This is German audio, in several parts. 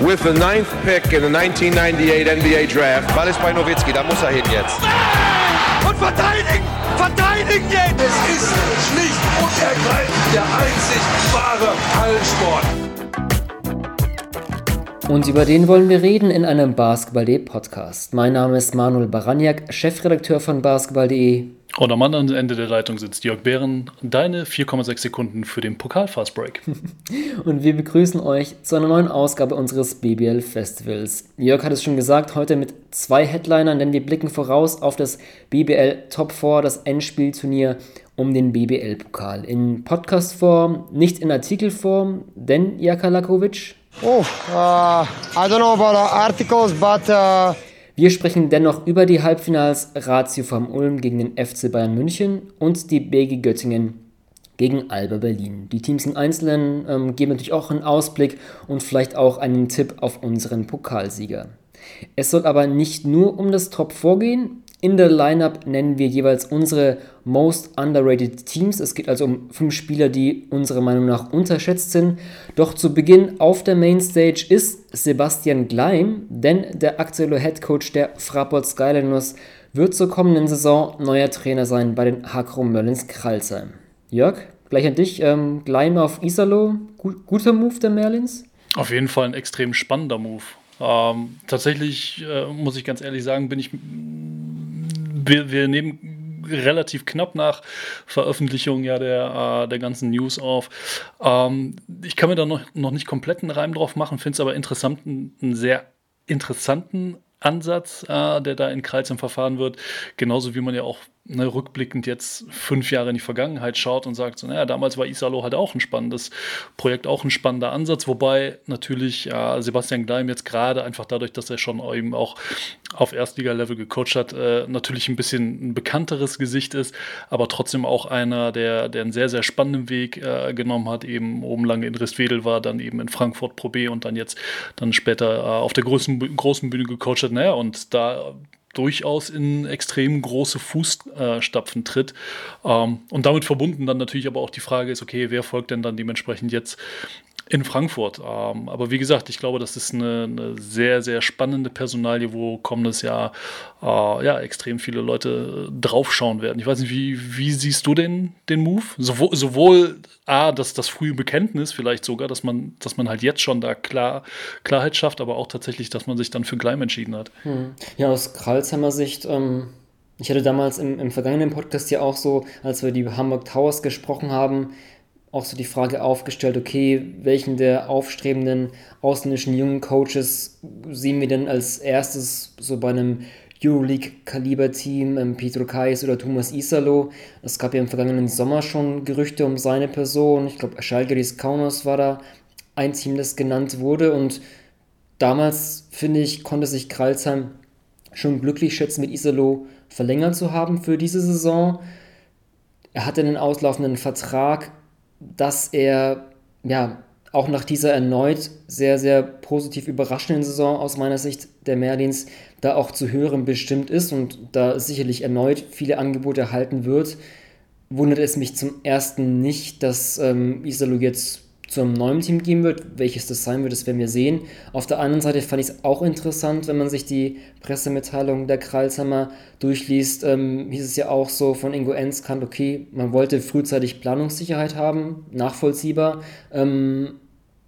with the ninth pick in the 1998 NBA Draft. Ball ist bei Nowitzki, da muss er hin jetzt. Und verteidigen! Verteidigen jetzt! Es ist schlicht und ergreifend der einzig wahre Hallensport. Und über den wollen wir reden in einem Basketball.de Podcast. Mein Name ist Manuel Baraniak, Chefredakteur von Basketball.de und am anderen Ende der Leitung sitzt Jörg Behren. Deine 4,6 Sekunden für den Pokal Fast Break. Und wir begrüßen euch zu einer neuen Ausgabe unseres BBL Festivals. Jörg hat es schon gesagt, heute mit zwei Headlinern, denn wir blicken voraus auf das BBL Top 4, das Endspielturnier um den BBL-Pokal. In Podcastform, nicht in Artikelform, denn Jaka Lakovic. Oh, uh, I don't know about articles, but uh wir sprechen dennoch über die Halbfinals Ratio vom Ulm gegen den FC Bayern München und die BG Göttingen gegen Alba Berlin. Die Teams im Einzelnen ähm, geben natürlich auch einen Ausblick und vielleicht auch einen Tipp auf unseren Pokalsieger. Es soll aber nicht nur um das Top vorgehen. In der Lineup nennen wir jeweils unsere Most Underrated Teams. Es geht also um fünf Spieler, die unserer Meinung nach unterschätzt sind. Doch zu Beginn auf der Mainstage ist Sebastian Gleim, denn der aktuelle Head Coach der Fraport Skyliners wird zur kommenden Saison neuer Trainer sein bei den Hakro Merlins Kralsheim. Jörg, gleich an dich. Ähm, Gleim auf Isalo, guter Move der Merlins? Auf jeden Fall ein extrem spannender Move. Ähm, tatsächlich äh, muss ich ganz ehrlich sagen, bin ich wir, wir nehmen relativ knapp nach Veröffentlichung ja der, äh, der ganzen News auf. Ähm, ich kann mir da noch, noch nicht komplett einen Reim drauf machen, finde es aber interessant, einen sehr interessanten Ansatz, äh, der da in Kreuzheim verfahren wird. Genauso wie man ja auch ne, rückblickend jetzt fünf Jahre in die Vergangenheit schaut und sagt, so, naja, damals war Isalo halt auch ein spannendes Projekt, auch ein spannender Ansatz, wobei natürlich äh, Sebastian Gleim jetzt gerade einfach dadurch, dass er schon eben auch auf Erstliga-Level gecoacht hat, äh, natürlich ein bisschen ein bekannteres Gesicht ist, aber trotzdem auch einer, der, der einen sehr, sehr spannenden Weg äh, genommen hat, eben oben lange in Ristwedel war, dann eben in Frankfurt Pro B und dann jetzt dann später äh, auf der großen, großen Bühne gecoacht hat. Naja, und da durchaus in extrem große Fußstapfen tritt. Ähm, und damit verbunden dann natürlich aber auch die Frage ist, okay, wer folgt denn dann dementsprechend jetzt in Frankfurt. Ähm, aber wie gesagt, ich glaube, das ist eine, eine sehr, sehr spannende Personalie, wo kommendes Jahr äh, ja, extrem viele Leute draufschauen werden. Ich weiß nicht, wie, wie siehst du den, den Move? Sowohl, sowohl A, dass das frühe Bekenntnis vielleicht sogar, dass man, dass man halt jetzt schon da klar, Klarheit schafft, aber auch tatsächlich, dass man sich dann für Gleim entschieden hat. Hm. Ja, aus Kralsheimer Sicht, ähm, ich hatte damals im, im vergangenen Podcast ja auch so, als wir die Hamburg Towers gesprochen haben, auch so die Frage aufgestellt, okay, welchen der aufstrebenden ausländischen jungen Coaches sehen wir denn als erstes so bei einem Euroleague-Kaliber-Team, ähm, Petro Kais oder Thomas Isalo. Es gab ja im vergangenen Sommer schon Gerüchte um seine Person. Ich glaube, Schalgeris Kaunas war da ein Team, das genannt wurde. Und damals, finde ich, konnte sich Kralsheim schon glücklich schätzen, mit Isalo verlängert zu haben für diese Saison. Er hatte einen auslaufenden Vertrag, dass er ja auch nach dieser erneut sehr, sehr positiv überraschenden Saison aus meiner Sicht der Merlins da auch zu hören bestimmt ist und da sicherlich erneut viele Angebote erhalten wird, wundert es mich zum ersten nicht, dass ähm, Isalu jetzt zu einem neuen Team gehen wird. Welches das sein wird, das werden wir sehen. Auf der anderen Seite fand ich es auch interessant, wenn man sich die Pressemitteilung der Kralsheimer durchliest, ähm, hieß es ja auch so von Ingo Enzkant, okay, man wollte frühzeitig Planungssicherheit haben, nachvollziehbar. Ähm,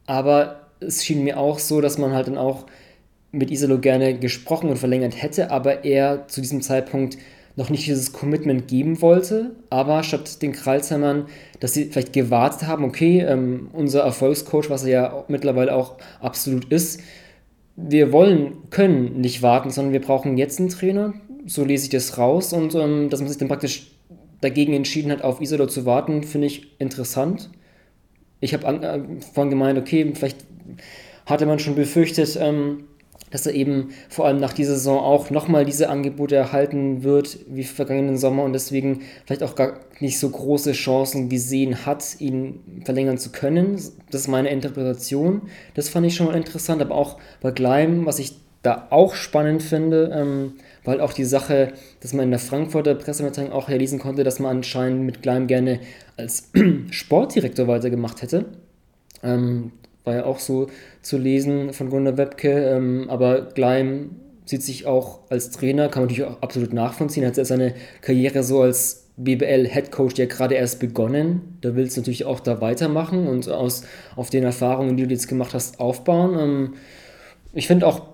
aber es schien mir auch so, dass man halt dann auch mit Isolo gerne gesprochen und verlängert hätte, aber er zu diesem Zeitpunkt noch nicht dieses Commitment geben wollte, aber statt den Kralsheimern, dass sie vielleicht gewartet haben, okay, ähm, unser Erfolgscoach, was er ja mittlerweile auch absolut ist, wir wollen, können nicht warten, sondern wir brauchen jetzt einen Trainer, so lese ich das raus und ähm, dass man sich dann praktisch dagegen entschieden hat, auf Isidor zu warten, finde ich interessant. Ich habe äh, vorhin gemeint, okay, vielleicht hatte man schon befürchtet, ähm, dass er eben vor allem nach dieser Saison auch nochmal diese Angebote erhalten wird wie vergangenen Sommer und deswegen vielleicht auch gar nicht so große Chancen gesehen hat, ihn verlängern zu können. Das ist meine Interpretation. Das fand ich schon mal interessant, aber auch bei Gleim, was ich da auch spannend finde, ähm, weil auch die Sache, dass man in der Frankfurter Pressemitteilung auch lesen konnte, dass man anscheinend mit Gleim gerne als Sportdirektor weitergemacht hätte. Ähm, war ja auch so zu lesen von Gunnar Webke. Ähm, aber Gleim sieht sich auch als Trainer, kann man natürlich auch absolut nachvollziehen. Hat seine Karriere so als BBL-Headcoach ja gerade erst begonnen. Da willst du natürlich auch da weitermachen und aus, auf den Erfahrungen, die du jetzt gemacht hast, aufbauen. Ähm, ich finde auch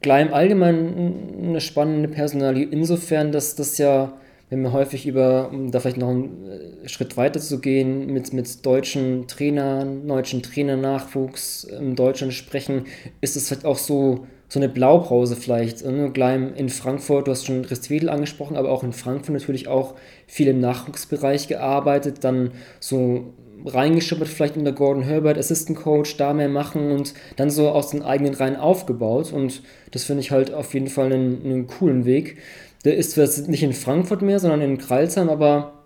Gleim allgemein eine spannende Personalie, insofern, dass das ja wenn wir häufig über, um da vielleicht noch einen äh, Schritt weiter zu gehen, mit, mit deutschen Trainern, deutschen Trainernachwuchs in Deutschland sprechen, ist es vielleicht auch so, so eine Blaupause vielleicht. Ne? Gleich in Frankfurt, du hast schon Ristwedel angesprochen, aber auch in Frankfurt natürlich auch viel im Nachwuchsbereich gearbeitet, dann so reingeschuppert vielleicht in der Gordon Herbert Assistant Coach, da mehr machen und dann so aus den eigenen Reihen aufgebaut und das finde ich halt auf jeden Fall einen, einen coolen Weg. Der ist zwar nicht in Frankfurt mehr, sondern in Kreilsheim, aber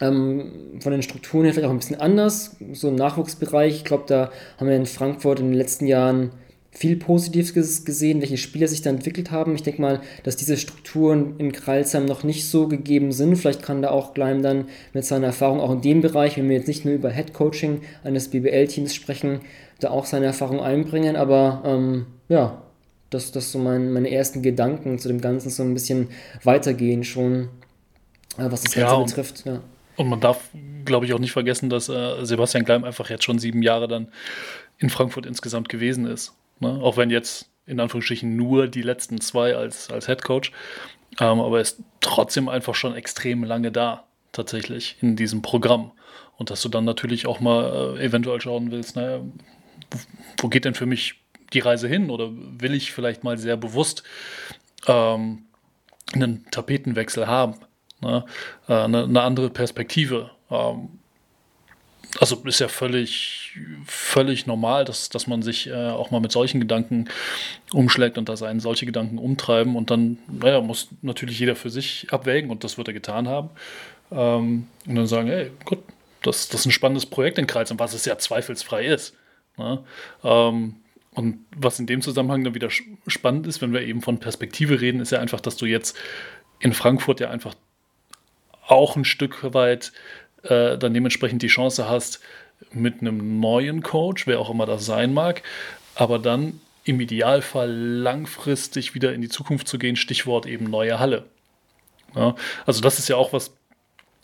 ähm, von den Strukturen her vielleicht auch ein bisschen anders. So im Nachwuchsbereich, ich glaube, da haben wir in Frankfurt in den letzten Jahren viel Positives gesehen, welche Spieler sich da entwickelt haben. Ich denke mal, dass diese Strukturen in Kreilsheim noch nicht so gegeben sind. Vielleicht kann da auch Gleim dann mit seiner Erfahrung auch in dem Bereich, wenn wir jetzt nicht nur über Head Coaching eines BBL-Teams sprechen, da auch seine Erfahrung einbringen. Aber ähm, ja, dass das so mein, meine ersten Gedanken zu dem Ganzen so ein bisschen weitergehen schon, äh, was das Ganze ja, betrifft. Ja. Und man darf, glaube ich, auch nicht vergessen, dass äh, Sebastian Gleim einfach jetzt schon sieben Jahre dann in Frankfurt insgesamt gewesen ist. Ne? Auch wenn jetzt in Anführungsstrichen nur die letzten zwei als, als Head Coach. Ähm, aber er ist trotzdem einfach schon extrem lange da, tatsächlich, in diesem Programm. Und dass du dann natürlich auch mal äh, eventuell schauen willst, naja, wo geht denn für mich die Reise hin oder will ich vielleicht mal sehr bewusst ähm, einen Tapetenwechsel haben, ne? äh, eine, eine, andere Perspektive. Ähm, also ist ja völlig, völlig normal, dass, dass man sich äh, auch mal mit solchen Gedanken umschlägt und dass einen solche Gedanken umtreiben und dann, naja, muss natürlich jeder für sich abwägen und das wird er getan haben. Ähm, und dann sagen, hey, gut, das, das ist ein spannendes Projekt in Kreis und was es ja zweifelsfrei ist. Ne? Ähm, und was in dem Zusammenhang dann wieder spannend ist, wenn wir eben von Perspektive reden, ist ja einfach, dass du jetzt in Frankfurt ja einfach auch ein Stück weit äh, dann dementsprechend die Chance hast, mit einem neuen Coach, wer auch immer das sein mag, aber dann im Idealfall langfristig wieder in die Zukunft zu gehen, Stichwort eben neue Halle. Ja, also das ist ja auch was,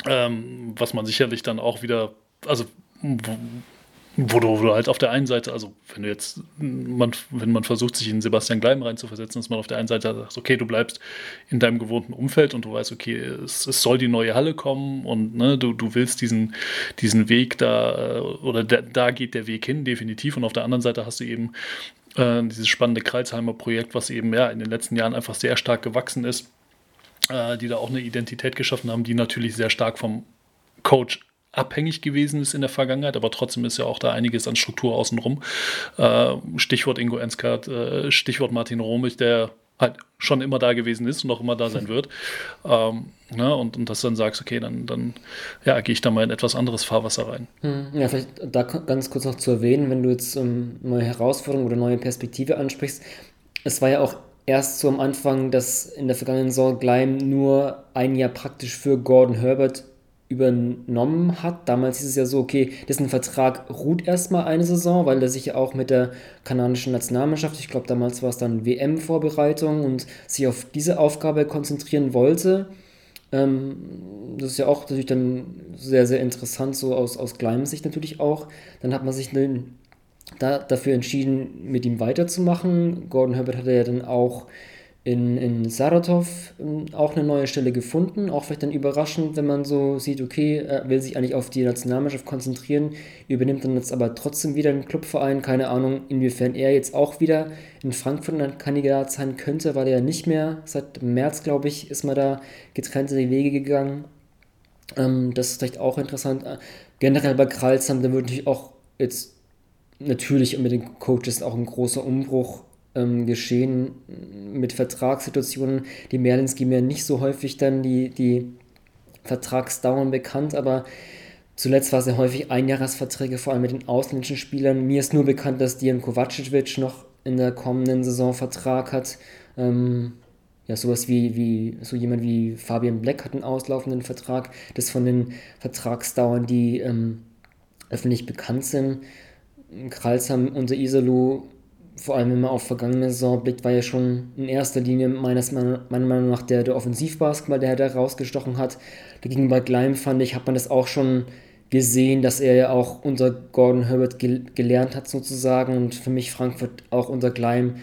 ähm, was man sicherlich dann auch wieder, also wo du, wo du, halt auf der einen Seite, also wenn du jetzt, man, wenn man versucht, sich in Sebastian Gleim reinzuversetzen, dass man auf der einen Seite sagt, okay, du bleibst in deinem gewohnten Umfeld und du weißt, okay, es, es soll die neue Halle kommen und ne, du, du willst diesen, diesen Weg da, oder da, da geht der Weg hin, definitiv. Und auf der anderen Seite hast du eben äh, dieses spannende Kreuzheimer Projekt, was eben ja in den letzten Jahren einfach sehr stark gewachsen ist, äh, die da auch eine Identität geschaffen haben, die natürlich sehr stark vom Coach abhängig gewesen ist in der Vergangenheit, aber trotzdem ist ja auch da einiges an Struktur außenrum. Äh, Stichwort Ingo Enskart, äh, Stichwort Martin Romich, der halt schon immer da gewesen ist und auch immer da sein wird. Ähm, ne, und, und dass du dann sagst, okay, dann, dann ja, gehe ich da mal in etwas anderes Fahrwasser rein. Hm, ja, vielleicht da ganz kurz noch zu erwähnen, wenn du jetzt um, neue Herausforderungen oder neue Perspektive ansprichst. Es war ja auch erst so am Anfang, dass in der vergangenen Saison Gleim nur ein Jahr praktisch für Gordon Herbert übernommen hat. Damals ist es ja so, okay, dessen Vertrag ruht erstmal eine Saison, weil er sich ja auch mit der kanadischen Nationalmannschaft, ich glaube damals war es dann WM-Vorbereitung und sich auf diese Aufgabe konzentrieren wollte. Ähm, das ist ja auch natürlich dann sehr, sehr interessant, so aus, aus Sicht natürlich auch. Dann hat man sich da, dafür entschieden, mit ihm weiterzumachen. Gordon Herbert hatte ja dann auch in, in Saratov ähm, auch eine neue Stelle gefunden. Auch vielleicht dann überraschend, wenn man so sieht, okay, er will sich eigentlich auf die Nationalmannschaft konzentrieren, übernimmt dann jetzt aber trotzdem wieder einen Clubverein. Keine Ahnung, inwiefern er jetzt auch wieder in Frankfurt ein Kandidat sein könnte, weil er ja nicht mehr, seit März, glaube ich, ist man da getrennte Wege gegangen. Ähm, das ist vielleicht auch interessant. Generell bei Kralsheim, da würde natürlich auch jetzt natürlich mit den Coaches auch ein großer Umbruch ähm, geschehen mit Vertragssituationen. Die Merlins geben ja nicht so häufig dann die, die Vertragsdauern bekannt, aber zuletzt war es ja häufig Einjahresverträge, vor allem mit den ausländischen Spielern. Mir ist nur bekannt, dass Dian Kovacevic noch in der kommenden Saison Vertrag hat. Ähm, ja, sowas wie, wie, so jemand wie Fabian Black hat einen auslaufenden Vertrag. Das von den Vertragsdauern, die ähm, öffentlich bekannt sind Kralsheim unter Isalo, vor allem wenn man auf vergangene Saison blickt, war ja schon in erster Linie meines, meiner Meinung nach der, der Offensivbasketball, der da rausgestochen hat. Dagegen bei Gleim fand ich, hat man das auch schon gesehen, dass er ja auch unter Gordon Herbert gel gelernt hat sozusagen und für mich Frankfurt auch unter Gleim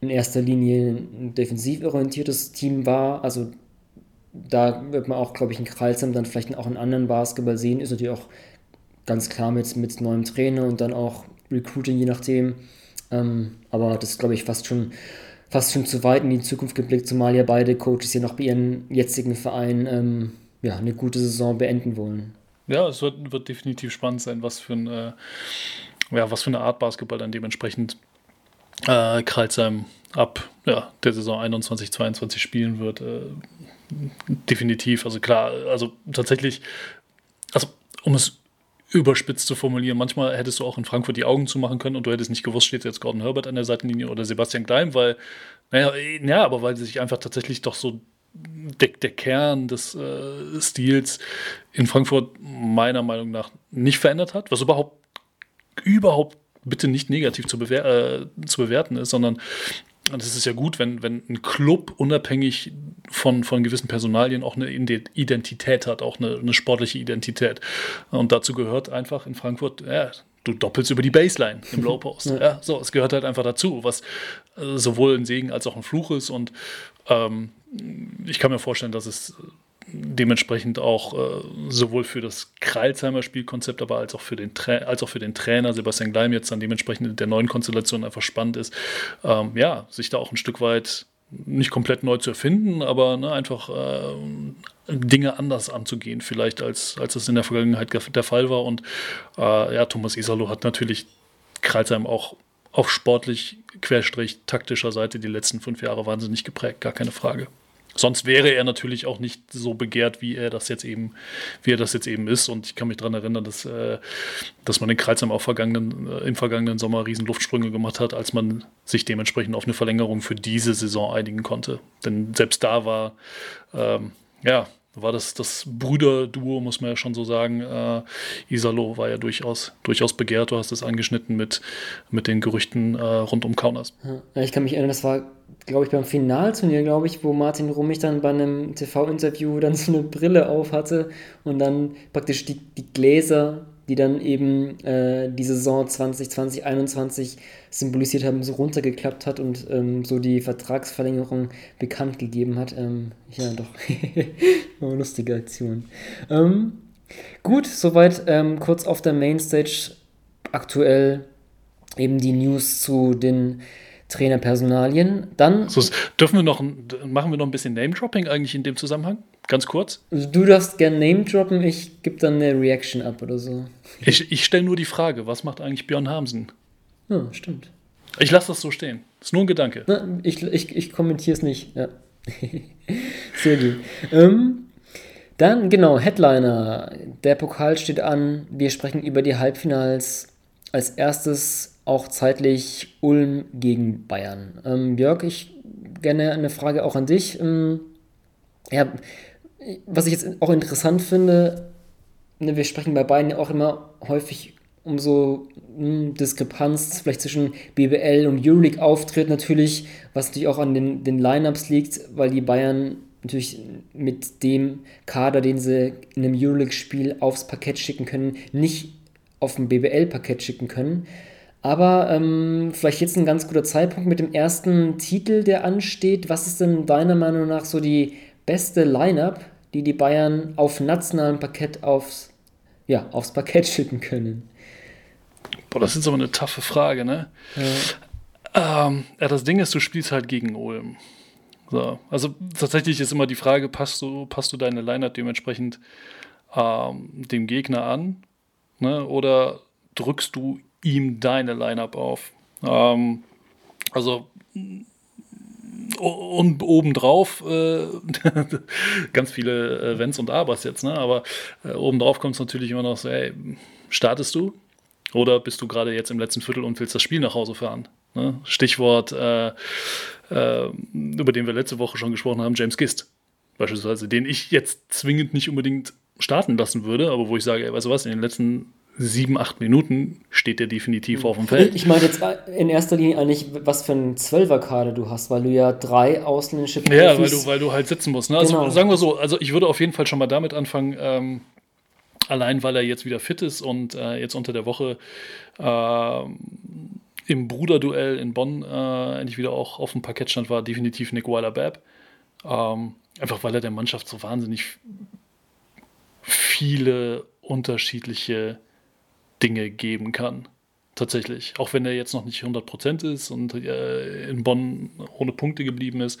in erster Linie ein defensiv orientiertes Team war. Also da wird man auch, glaube ich, in Kreilsheim dann vielleicht auch einen anderen Basketball sehen. Ist natürlich auch ganz klar mit, mit neuem Trainer und dann auch Recruiting, je nachdem. Ähm, aber das glaube ich, fast schon, fast schon zu weit in die Zukunft geblickt, zumal ja beide Coaches ja noch bei ihren jetzigen Vereinen ähm, ja, eine gute Saison beenden wollen. Ja, es wird, wird definitiv spannend sein, was für, ein, äh, ja, was für eine Art Basketball dann dementsprechend äh, Kreuzheim ab ja, der Saison 21, 22 spielen wird. Äh, definitiv. Also klar, also tatsächlich, also um es überspitzt zu formulieren, manchmal hättest du auch in Frankfurt die Augen zumachen können und du hättest nicht gewusst, steht jetzt Gordon Herbert an der Seitenlinie oder Sebastian Klein, weil, naja, ja, aber weil sich einfach tatsächlich doch so der, der Kern des äh, Stils in Frankfurt meiner Meinung nach nicht verändert hat, was überhaupt überhaupt bitte nicht negativ zu, bewer äh, zu bewerten ist, sondern das ist ja gut, wenn, wenn ein Club unabhängig von, von gewissen Personalien auch eine Identität hat, auch eine, eine sportliche Identität. Und dazu gehört einfach in Frankfurt, ja, du doppelst über die Baseline im Low Post. ja. ja. so, es gehört halt einfach dazu, was äh, sowohl ein Segen als auch ein Fluch ist. Und ähm, ich kann mir vorstellen, dass es dementsprechend auch äh, sowohl für das Kreilsheimer Spielkonzept, aber als auch für den, als auch für den Trainer Sebastian Gleim jetzt dann dementsprechend in der neuen Konstellation einfach spannend ist, ähm, ja, sich da auch ein Stück weit nicht komplett neu zu erfinden, aber ne, einfach äh, Dinge anders anzugehen, vielleicht als, als es in der Vergangenheit der Fall war. Und äh, ja, Thomas Isalo hat natürlich Kreilsheim auch auf sportlich, querstrich, taktischer Seite die letzten fünf Jahre wahnsinnig geprägt, gar keine Frage. Sonst wäre er natürlich auch nicht so begehrt, wie er das jetzt eben, wie er das jetzt eben ist. Und ich kann mich daran erinnern, dass, äh, dass man in Kreuzheim auch vergangenen, äh, im vergangenen Sommer riesen Luftsprünge gemacht hat, als man sich dementsprechend auf eine Verlängerung für diese Saison einigen konnte. Denn selbst da war ähm, ja war das das Brüderduo, muss man ja schon so sagen. Äh, Isalo war ja durchaus, durchaus begehrt. Du hast es angeschnitten mit, mit den Gerüchten äh, rund um Kaunas. Ja, ich kann mich erinnern, das war, glaube ich, beim Finalturnier, glaube ich, wo Martin Rummich dann bei einem TV-Interview dann so eine Brille auf hatte und dann praktisch die, die Gläser die dann eben äh, die Saison 2020, 2021 symbolisiert haben, so runtergeklappt hat und ähm, so die Vertragsverlängerung bekannt gegeben hat. Ähm, ja, doch. eine lustige Aktion. Ähm, gut, soweit ähm, kurz auf der Mainstage aktuell eben die News zu den Trainerpersonalien. Dann. So, dürfen wir noch, machen wir noch ein bisschen Name-Dropping eigentlich in dem Zusammenhang? Ganz kurz. Du darfst gerne Name droppen, ich gebe dann eine Reaction ab oder so. Ich, ich stelle nur die Frage, was macht eigentlich Björn Hamsen? Ja, stimmt. Ich lasse das so stehen. Ist nur ein Gedanke. Na, ich ich, ich kommentiere es nicht. Ja. Sehr gut. Ähm, dann, genau, Headliner. Der Pokal steht an. Wir sprechen über die Halbfinals. Als erstes auch zeitlich Ulm gegen Bayern. Ähm, Jörg, ich gerne eine Frage auch an dich. Ähm, ja, was ich jetzt auch interessant finde, ne, wir sprechen bei beiden ja auch immer häufig um so mh, hm, Diskrepanz vielleicht zwischen BBL und Euroleague auftritt natürlich, was natürlich auch an den, den Lineups liegt, weil die Bayern natürlich mit dem Kader, den sie in einem Euroleague-Spiel aufs Parkett schicken können, nicht auf ein BBL-Parkett schicken können. Aber ähm, vielleicht jetzt ein ganz guter Zeitpunkt mit dem ersten Titel, der ansteht. Was ist denn deiner Meinung nach so die beste Lineup, die die Bayern auf nationalem Parkett aufs, ja, aufs Parkett schicken können? Boah, das ist aber eine taffe Frage, ne? Ja. Ähm, ja, das Ding ist, du spielst halt gegen Ulm. So, also tatsächlich ist immer die Frage, passt du, passt du deine Lineup dementsprechend ähm, dem Gegner an? Ne? Oder drückst du ihm deine Lineup auf? Ähm, also und obendrauf äh, ganz viele äh, Wenns und Abers jetzt, ne? aber äh, obendrauf kommt es natürlich immer noch so, ey, startest du oder bist du gerade jetzt im letzten Viertel und willst das Spiel nach Hause fahren? Ne? Stichwort, äh, äh, über den wir letzte Woche schon gesprochen haben, James Gist beispielsweise, den ich jetzt zwingend nicht unbedingt starten lassen würde, aber wo ich sage, ey, weißt du was, in den letzten sieben, acht Minuten steht der definitiv auf dem Feld. Ich meine jetzt in erster Linie eigentlich, was für ein Zwölferkader du hast, weil du ja drei ausländische Profis Ja, weil du, weil du halt sitzen musst. Ne? Also Genau. sagen wir so, also ich würde auf jeden Fall schon mal damit anfangen, ähm, allein weil er jetzt wieder fit ist und äh, jetzt unter der Woche äh, im Bruderduell in Bonn äh, endlich wieder auch auf dem Parkett stand, war definitiv Nick Weiler-Babb. Ähm, einfach weil er der Mannschaft so wahnsinnig viele unterschiedliche Dinge geben kann. Tatsächlich. Auch wenn er jetzt noch nicht 100% ist und äh, in Bonn ohne Punkte geblieben ist.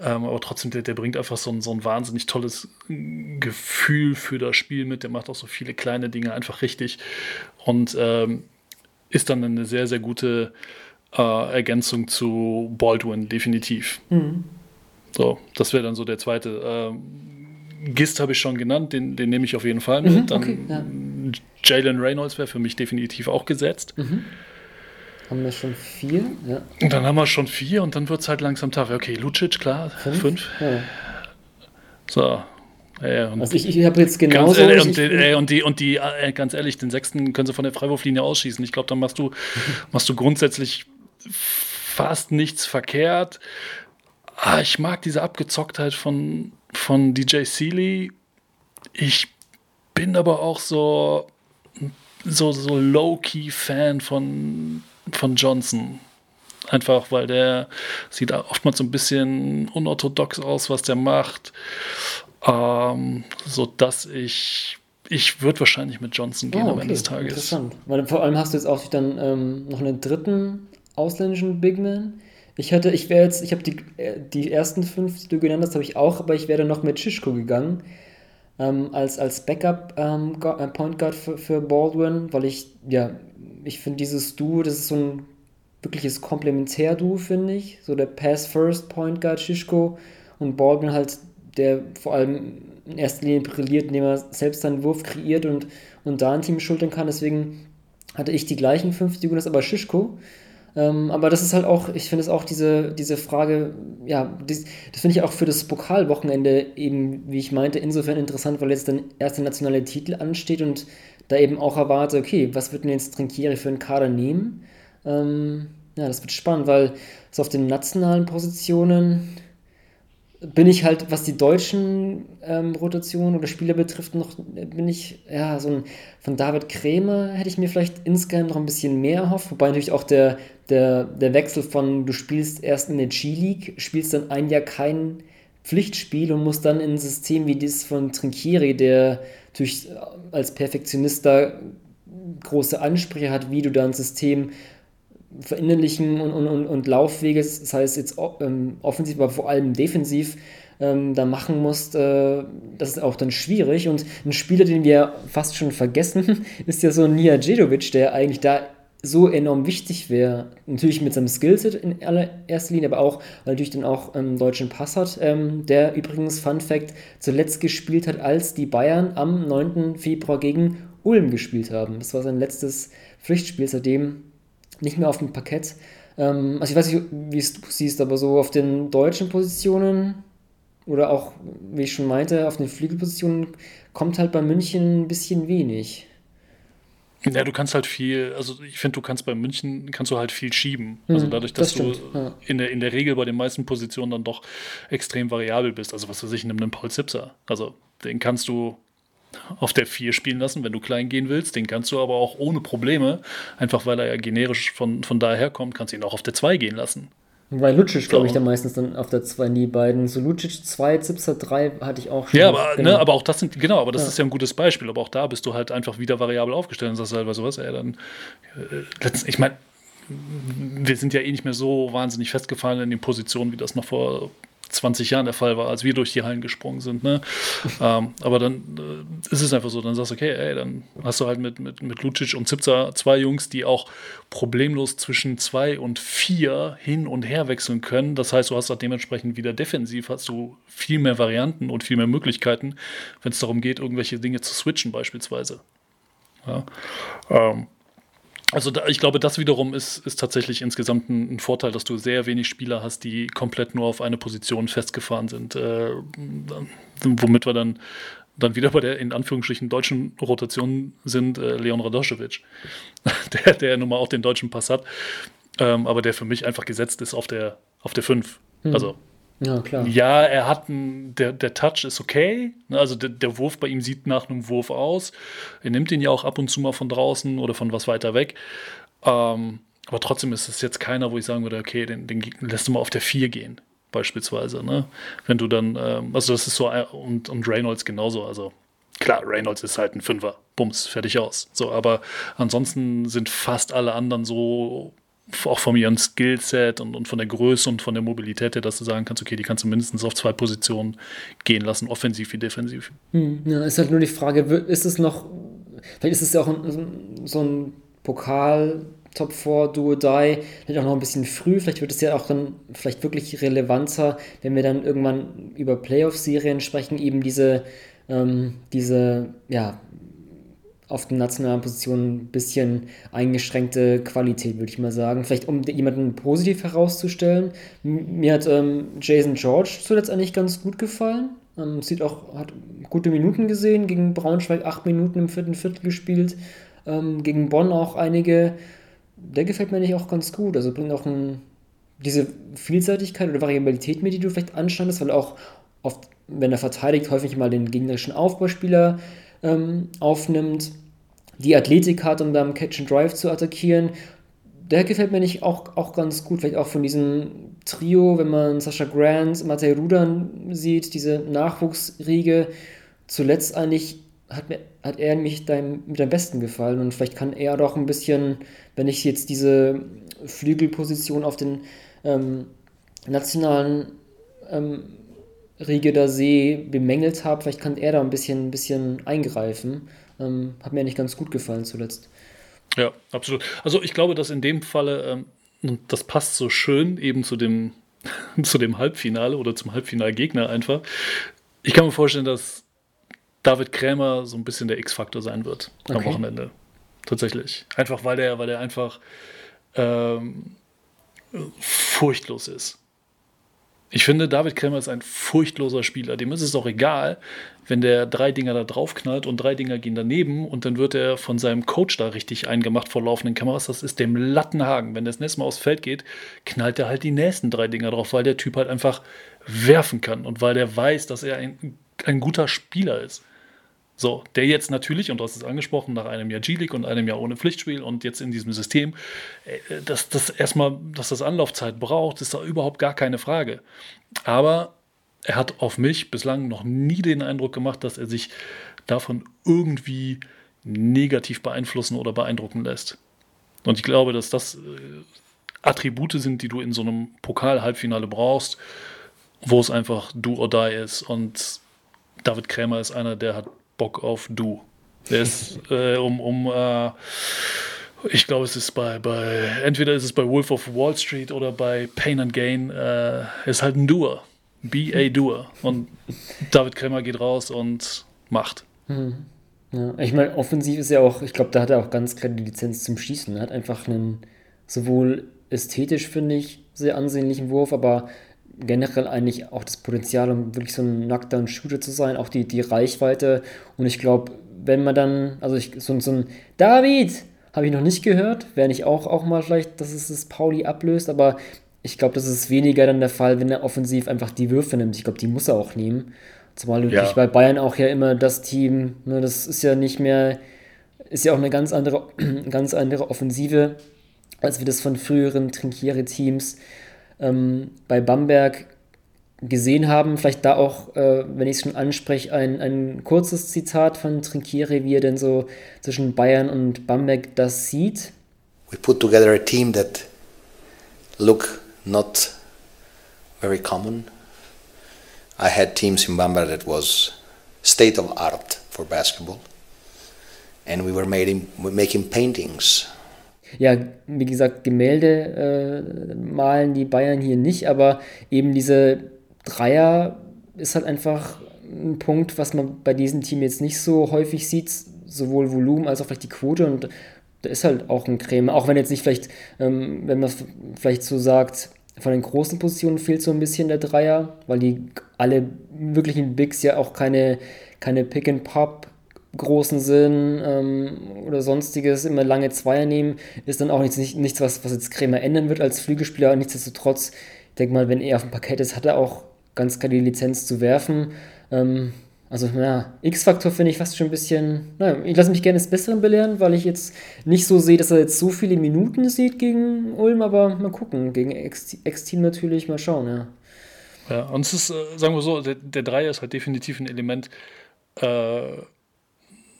Ähm, aber trotzdem, der, der bringt einfach so ein, so ein wahnsinnig tolles Gefühl für das Spiel mit. Der macht auch so viele kleine Dinge einfach richtig. Und ähm, ist dann eine sehr, sehr gute äh, Ergänzung zu Baldwin, definitiv. Mhm. So, das wäre dann so der zweite. Ähm, Gist habe ich schon genannt, den, den nehme ich auf jeden Fall mit. Mhm, dann okay, ja. Jalen Reynolds wäre für mich definitiv auch gesetzt. Mhm. Haben wir schon vier? Ja. Und dann haben wir schon vier und dann wird es halt langsam tough. Okay, Lucic, klar, fünf. fünf. Ja. So. Und Also ich, ich habe jetzt ganz genauso. ehrlich, ich, und, ey, und die, und die, äh, ganz ehrlich, den sechsten können sie von der Freiwurflinie ausschießen. Ich glaube, dann machst du, machst du grundsätzlich fast nichts verkehrt. Ah, ich mag diese Abgezocktheit von, von DJ Seeley. Ich bin aber auch so, so, so low-key-Fan von, von Johnson. Einfach, weil der sieht oftmals so ein bisschen unorthodox aus, was der macht. Ähm, so dass ich, ich würde wahrscheinlich mit Johnson gehen Ah, am Ende des Tages. Interessant. Weil vor allem hast du jetzt auch dann ähm, noch einen dritten ausländischen Big Man. Ich hätte, ich wäre jetzt, ich habe die, äh, die ersten fünf, die du genannt hast, habe ich auch, aber ich wäre noch mit Shishko gegangen. Ähm, als, als Backup ähm, äh, Point Guard für, für Baldwin, weil ich, ja, ich finde dieses Duo, das ist so ein wirkliches Komplementär-Duo, finde ich. So der Pass-First Point Guard Shishko und Baldwin halt, der vor allem in erster Linie brilliert, indem er selbst seinen Wurf kreiert und, und da ein Team schultern kann. Deswegen hatte ich die gleichen fünf, das aber Shishko. Ähm, aber das ist halt auch, ich finde es auch diese, diese Frage, ja, dies, das finde ich auch für das Pokalwochenende eben, wie ich meinte, insofern interessant, weil jetzt dann erst der nationale Titel ansteht und da eben auch erwarte, okay, was wird denn jetzt Trinkieri für einen Kader nehmen? Ähm, ja, das wird spannend, weil so auf den nationalen Positionen bin ich halt, was die deutschen ähm, Rotationen oder Spieler betrifft, noch bin ich, ja, so ein, von David Krämer hätte ich mir vielleicht insgesamt noch ein bisschen mehr erhofft, wobei natürlich auch der, der, der Wechsel von, du spielst erst in der G-League, spielst dann ein Jahr kein Pflichtspiel und musst dann in ein System wie dieses von Trinkieri, der natürlich als Perfektionist da große Ansprüche hat, wie du da ein System verinnerlichen und, und, und, und Laufwege, das heißt jetzt ähm, offensiv, aber vor allem defensiv, ähm, da machen musst, äh, das ist auch dann schwierig. Und ein Spieler, den wir fast schon vergessen, ist ja so Nia Djedovic, der eigentlich da so enorm wichtig wäre. Natürlich mit seinem Skillset in allererster Linie, aber auch, weil natürlich dann auch einen deutschen Pass hat, ähm, der übrigens, Fun Fact, zuletzt gespielt hat, als die Bayern am 9. Februar gegen Ulm gespielt haben. Das war sein letztes Pflichtspiel, seitdem nicht mehr auf dem Parkett. Ähm, also ich weiß nicht, wie es du siehst, aber so auf den deutschen Positionen oder auch, wie ich schon meinte, auf den Flügelpositionen kommt halt bei München ein bisschen wenig. Ja, du kannst halt viel, also ich finde, du kannst bei München, kannst du halt viel schieben. Also dadurch, dass das du ja. in, der, in der Regel bei den meisten Positionen dann doch extrem variabel bist. Also was weiß ich, nimm einen Paul Zipser. Also den kannst du auf der 4 spielen lassen, wenn du klein gehen willst. Den kannst du aber auch ohne Probleme, einfach weil er ja generisch von, von daher kommt, kannst du ihn auch auf der 2 gehen lassen. Weil Lucic, glaube ich, dann meistens dann auf der 2 nie beiden. So Lucic 2, Zipser 3 hatte ich auch schon. Ja, aber, Genau. ne, aber auch das sind, genau, aber das Ja. ist ja ein gutes Beispiel. Aber auch da bist du halt einfach wieder variabel aufgestellt und sagst halt, weißt du was, ey, dann, äh, ich meine, wir sind ja eh nicht mehr so wahnsinnig festgefahren in den Positionen, wie das noch vor 20 Jahren der Fall war, als wir durch die Hallen gesprungen sind. Ne? ähm, aber dann äh, ist es einfach so, dann sagst du, okay, ey, dann hast du halt mit, mit, mit Lucic und Zipzer zwei Jungs, die auch problemlos zwischen zwei und vier hin und her wechseln können. Das heißt, du hast auch dementsprechend wieder defensiv, hast du viel mehr Varianten und viel mehr Möglichkeiten, wenn es darum geht, irgendwelche Dinge zu switchen beispielsweise. Ja. Ähm, also da, ich glaube, das wiederum ist, ist tatsächlich insgesamt ein, ein Vorteil, dass du sehr wenig Spieler hast, die komplett nur auf eine Position festgefahren sind. Äh, womit wir dann dann wieder bei der in Anführungsstrichen deutschen Rotation sind äh, Leon Radoschewitsch, der, der nun mal auch den deutschen Pass hat, ähm, aber der für mich einfach gesetzt ist auf der, auf der 5. Hm. Also ja, klar. Ja, er hat einen, der, der Touch ist okay. Ne, also der, der Wurf bei ihm sieht nach einem Wurf aus. Er nimmt ihn ja auch ab und zu mal von draußen oder von was weiter weg. Ähm, aber trotzdem ist es jetzt keiner, wo ich sagen würde, okay, den, den lässt du mal auf der 4 gehen, beispielsweise. Ne? Wenn du dann, ähm, also das ist so, und, und Reynolds genauso. Also klar, Reynolds ist halt ein Fünfer. Bums, fertig aus. So, aber ansonsten sind fast alle anderen so auch von ihrem Skillset und, und von der Größe und von der Mobilität her, dass du sagen kannst, okay, die kannst du mindestens auf zwei Positionen gehen lassen, offensiv wie defensiv. Hm, ja, ist halt nur die Frage, ist es noch, vielleicht ist es ja auch ein, so ein Pokal Top 4, Duo Die, vielleicht auch noch ein bisschen früh, vielleicht wird es ja auch dann vielleicht wirklich relevanter, wenn wir dann irgendwann über Playoff-Serien sprechen, eben diese, ähm, diese, ja, auf den nationalen Positionen ein bisschen eingeschränkte Qualität, würde ich mal sagen. Vielleicht um jemanden positiv herauszustellen. Mir hat ähm, Jason George zuletzt eigentlich ganz gut gefallen. Ähm, sieht auch, hat gute Minuten gesehen, gegen Braunschweig acht Minuten im vierten Viertel gespielt, ähm, gegen Bonn auch einige. Der gefällt mir nicht auch ganz gut. Also bringt auch ein, diese Vielseitigkeit oder Variabilität mit, die du vielleicht anstandest, weil auch oft, wenn er verteidigt, häufig mal den gegnerischen Aufbauspieler ähm, aufnimmt die Athletik hat, um beim Catch and Drive zu attackieren. Der gefällt mir nicht auch, auch ganz gut. Vielleicht auch von diesem Trio, wenn man Sascha Grant, Matej Rudan sieht, diese Nachwuchsriege. Zuletzt eigentlich hat, mir, hat er mich dein, mit am besten gefallen und vielleicht kann er doch ein bisschen, wenn ich jetzt diese Flügelposition auf den ähm, nationalen ähm, Riege da sehe, bemängelt habe, vielleicht kann er da ein bisschen, ein bisschen eingreifen. Ähm, hat mir eigentlich ganz gut gefallen zuletzt. Ja, absolut. Also ich glaube, dass in dem Falle, ähm, und das passt so schön eben zu dem, zu dem Halbfinale oder zum Halbfinalgegner einfach. Ich kann mir vorstellen, dass David Krämer so ein bisschen der X-Faktor sein wird okay. am Wochenende. Tatsächlich. Einfach weil der, weil der einfach ähm, furchtlos ist. Ich finde, David Krämer ist ein furchtloser Spieler. Dem ist es auch egal, wenn der drei Dinger da draufknallt und drei Dinger gehen daneben und dann wird er von seinem Coach da richtig eingemacht vor laufenden Kameras. Das ist dem Lattenhagen. Wenn das nächste Mal aufs Feld geht, knallt er halt die nächsten drei Dinger drauf, weil der Typ halt einfach werfen kann und weil der weiß, dass er ein, ein guter Spieler ist. So, der jetzt natürlich, und du hast es angesprochen, nach einem Jahr G-League und einem Jahr ohne Pflichtspiel und jetzt in diesem System, äh, dass das erstmal, dass das Anlaufzeit braucht, ist da überhaupt gar keine Frage. Aber er hat auf mich bislang noch nie den Eindruck gemacht, dass er sich davon irgendwie negativ beeinflussen oder beeindrucken lässt. Und ich glaube, dass das äh, Attribute sind, die du in so einem Pokal-Halbfinale brauchst, wo es einfach do or die ist. Und David Krämer ist einer, der hat Bock auf Du. Der ist äh, um, um äh, ich glaube, es ist bei, bei, entweder ist es bei Wolf of Wall Street oder bei Pain and Gain, äh, ist halt ein Doer. Be a Doer. Und David Krämer geht raus und macht. Mhm. Ja, ich meine, offensiv ist ja auch, ich glaube, da hat er auch ganz klar die Lizenz zum Schießen. Er hat einfach einen sowohl ästhetisch, finde ich, sehr ansehnlichen Wurf, aber generell eigentlich auch das Potenzial, um wirklich so ein nackter Shooter zu sein, auch die, die Reichweite. Und ich glaube, wenn man dann, also ich, so, so ein David habe ich noch nicht gehört, wäre nicht auch, auch mal vielleicht, dass es das Pauli ablöst, aber ich glaube, das ist weniger dann der Fall, wenn er offensiv einfach die Würfe nimmt. Ich glaube, die muss er auch nehmen. Zumal ja. bei Bayern auch ja immer das Team, ne, das ist ja nicht mehr, ist ja auch eine ganz andere, ganz andere Offensive, als wir das von früheren Trinkiere-Teams ähm, bei Bamberg gesehen haben. Vielleicht da auch, äh, wenn ich es schon anspreche, ein, ein kurzes Zitat von Trinkiere, wie er denn so zwischen Bayern und Bamberg das sieht. We put together a team that look not very common. I had teams in Bamberg that was state of art for basketball. And we were made making paintings ja, wie gesagt, Gemälde äh, malen die Bayern hier nicht, aber eben diese Dreier ist halt einfach ein Punkt, was man bei diesem Team jetzt nicht so häufig sieht, sowohl Volumen als auch vielleicht die Quote und da ist halt auch ein Creme, auch wenn jetzt nicht vielleicht, ähm, wenn man vielleicht so sagt, von den großen Positionen fehlt so ein bisschen der Dreier, weil die alle wirklichen Bigs ja auch keine keine Pick-and-Pop großen Sinn ähm, oder sonstiges, immer lange Zweier nehmen, ist dann auch nichts, nicht, nichts was, was jetzt Krämer ändern wird als Flügelspieler. Nichtsdestotrotz, ich denke mal, wenn er auf dem Parkett ist, hat er auch ganz klar die Lizenz zu werfen. Ähm, also, ja, X-Faktor finde ich fast schon ein bisschen. Naja, ich lasse mich gerne des Besseren belehren, weil ich jetzt nicht so sehe, dass er jetzt so viele Minuten sieht gegen Ulm, aber mal gucken. Gegen Ex-Team natürlich, mal schauen, ja. Ja, und es ist, äh, sagen wir so, der, der Dreier ist halt definitiv ein Element, äh,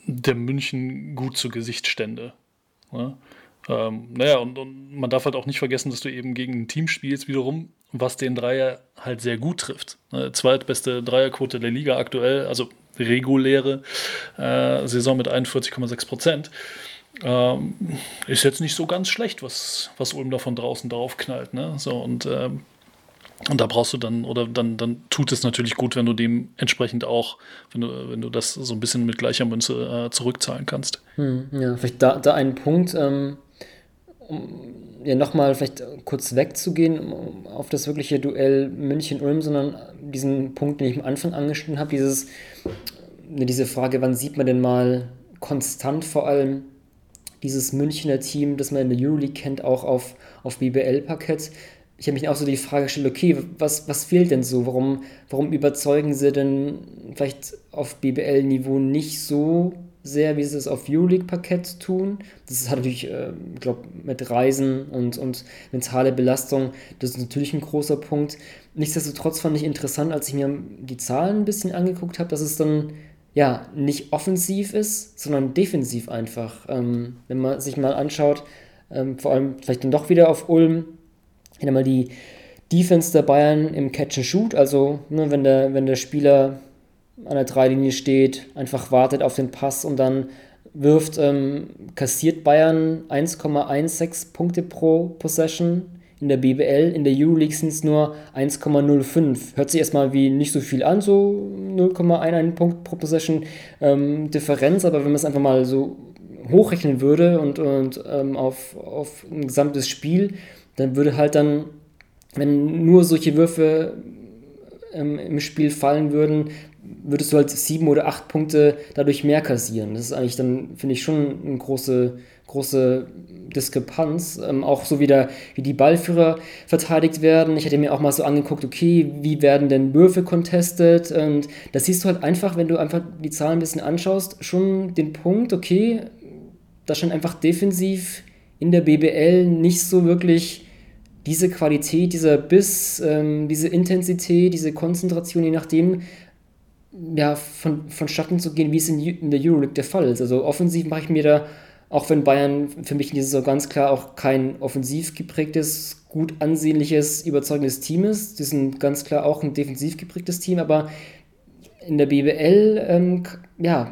der München gut zu Gesicht stände. Ne? Ähm, naja, und, und, man darf halt auch nicht vergessen, dass du eben gegen ein Team spielst, wiederum, was den Dreier halt sehr gut trifft. Ne? Zweitbeste Dreierquote der Liga aktuell, also reguläre äh, Saison mit 41,6 Prozent. Ähm, ist jetzt nicht so ganz schlecht, was, was Ulm da von draußen drauf knallt. Ne? So, und ähm, und da brauchst du dann, oder dann, dann tut es natürlich gut, wenn du dem entsprechend auch, wenn du, wenn du das so ein bisschen mit gleicher Münze äh, zurückzahlen kannst. Hm, ja, vielleicht da, da ein Punkt, ähm, um ja nochmal vielleicht kurz wegzugehen auf das wirkliche Duell München-Ulm, sondern diesen Punkt, den ich am Anfang angeschnitten habe, dieses, diese Frage, wann sieht man denn mal konstant vor allem dieses Münchner Team, das man in der Euroleague kennt, auch auf, auf BBL-Parkett ich habe mich auch so die Frage gestellt, okay, was, was fehlt denn so? Warum, warum überzeugen sie denn vielleicht auf BBL-Niveau nicht so sehr, wie sie es auf Euroleague-Parkett tun? Das hat natürlich, äh, ich glaube, mit Reisen und, und mentale Belastung, das ist natürlich ein großer Punkt. Nichtsdestotrotz fand ich interessant, als ich mir die Zahlen ein bisschen angeguckt habe, dass es dann ja nicht offensiv ist, sondern defensiv einfach. Ähm, wenn man sich mal anschaut, ähm, vor allem vielleicht dann doch wieder auf Ulm, ich mal die Defense der Bayern im Catch and Shoot, also ne, wenn, der, wenn der Spieler an der Dreilinie steht, einfach wartet auf den Pass und dann wirft, ähm, kassiert Bayern 1,16 Punkte pro Possession in der BBL. In der Euroleague sind es nur 1,05. Hört sich erstmal wie nicht so viel an, so 0,11 Punkt pro Possession ähm, Differenz, aber wenn man es einfach mal so hochrechnen würde und, und ähm, auf, auf ein gesamtes Spiel, dann würde halt dann, wenn nur solche Würfe ähm, im Spiel fallen würden, würdest du halt sieben oder acht Punkte dadurch mehr kassieren. Das ist eigentlich dann, finde ich, schon eine große, große Diskrepanz. Ähm, auch so wie, der, wie die Ballführer verteidigt werden. Ich hätte mir auch mal so angeguckt, okay, wie werden denn Würfe contestet? Und das siehst du halt einfach, wenn du einfach die Zahlen ein bisschen anschaust, schon den Punkt, okay, da scheint einfach defensiv in der BBL nicht so wirklich diese Qualität, dieser Biss, ähm, diese Intensität, diese Konzentration, je nachdem, ja, von, vonstatten zu gehen, wie es in, in der Euroleague der Fall ist. Also offensiv mache ich mir da, auch wenn Bayern für mich in dieser Saison ganz klar auch kein offensiv geprägtes, gut ansehnliches, überzeugendes Team ist. Die sind ganz klar auch ein defensiv geprägtes Team, aber in der BBL, ähm, ja,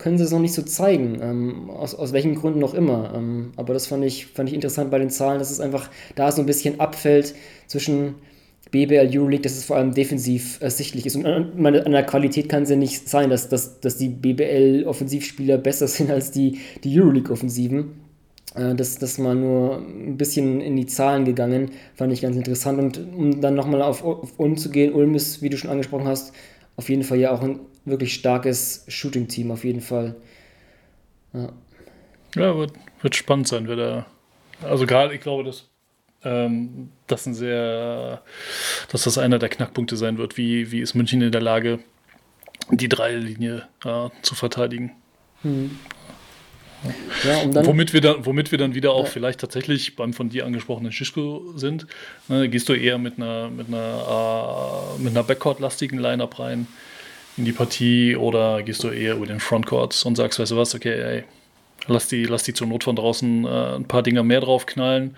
können sie es noch nicht so zeigen, ähm, aus, aus welchen Gründen noch immer. Ähm, aber das fand ich, fand ich interessant bei den Zahlen, dass es einfach da so ein bisschen abfällt zwischen BBL Euroleague, dass es vor allem defensiv ersichtlich ist. Und an, an der Qualität kann es ja nicht sein, dass, dass, dass die BBL-Offensivspieler besser sind als die, die Euroleague-Offensiven. Äh, das, das mal nur ein bisschen in die Zahlen gegangen, fand ich ganz interessant. Und um dann nochmal auf, auf Ulm zu gehen, Ulm ist, wie du schon angesprochen hast, auf jeden Fall ja auch ein wirklich starkes Shooting-Team, auf jeden Fall. Ja, ja wird, wird spannend sein, wer da. Also gerade, ich glaube, dass ähm, das ein sehr, dass das einer der Knackpunkte sein wird. Wie, wie ist München in der Lage, die Dreierlinie äh, zu verteidigen? Hm. Ja, dann, womit, wir dann, womit wir dann wieder auch ja. vielleicht tatsächlich beim von dir angesprochenen Schischko sind. Ne, gehst du eher mit einer, mit einer, äh, mit einer Backcourt-lastigen Line-Up rein in die Partie oder gehst du eher über den Frontcourt und sagst, weißt du was, okay, ey, lass die, lass die zur Not von draußen äh, ein paar Dinger mehr draufknallen.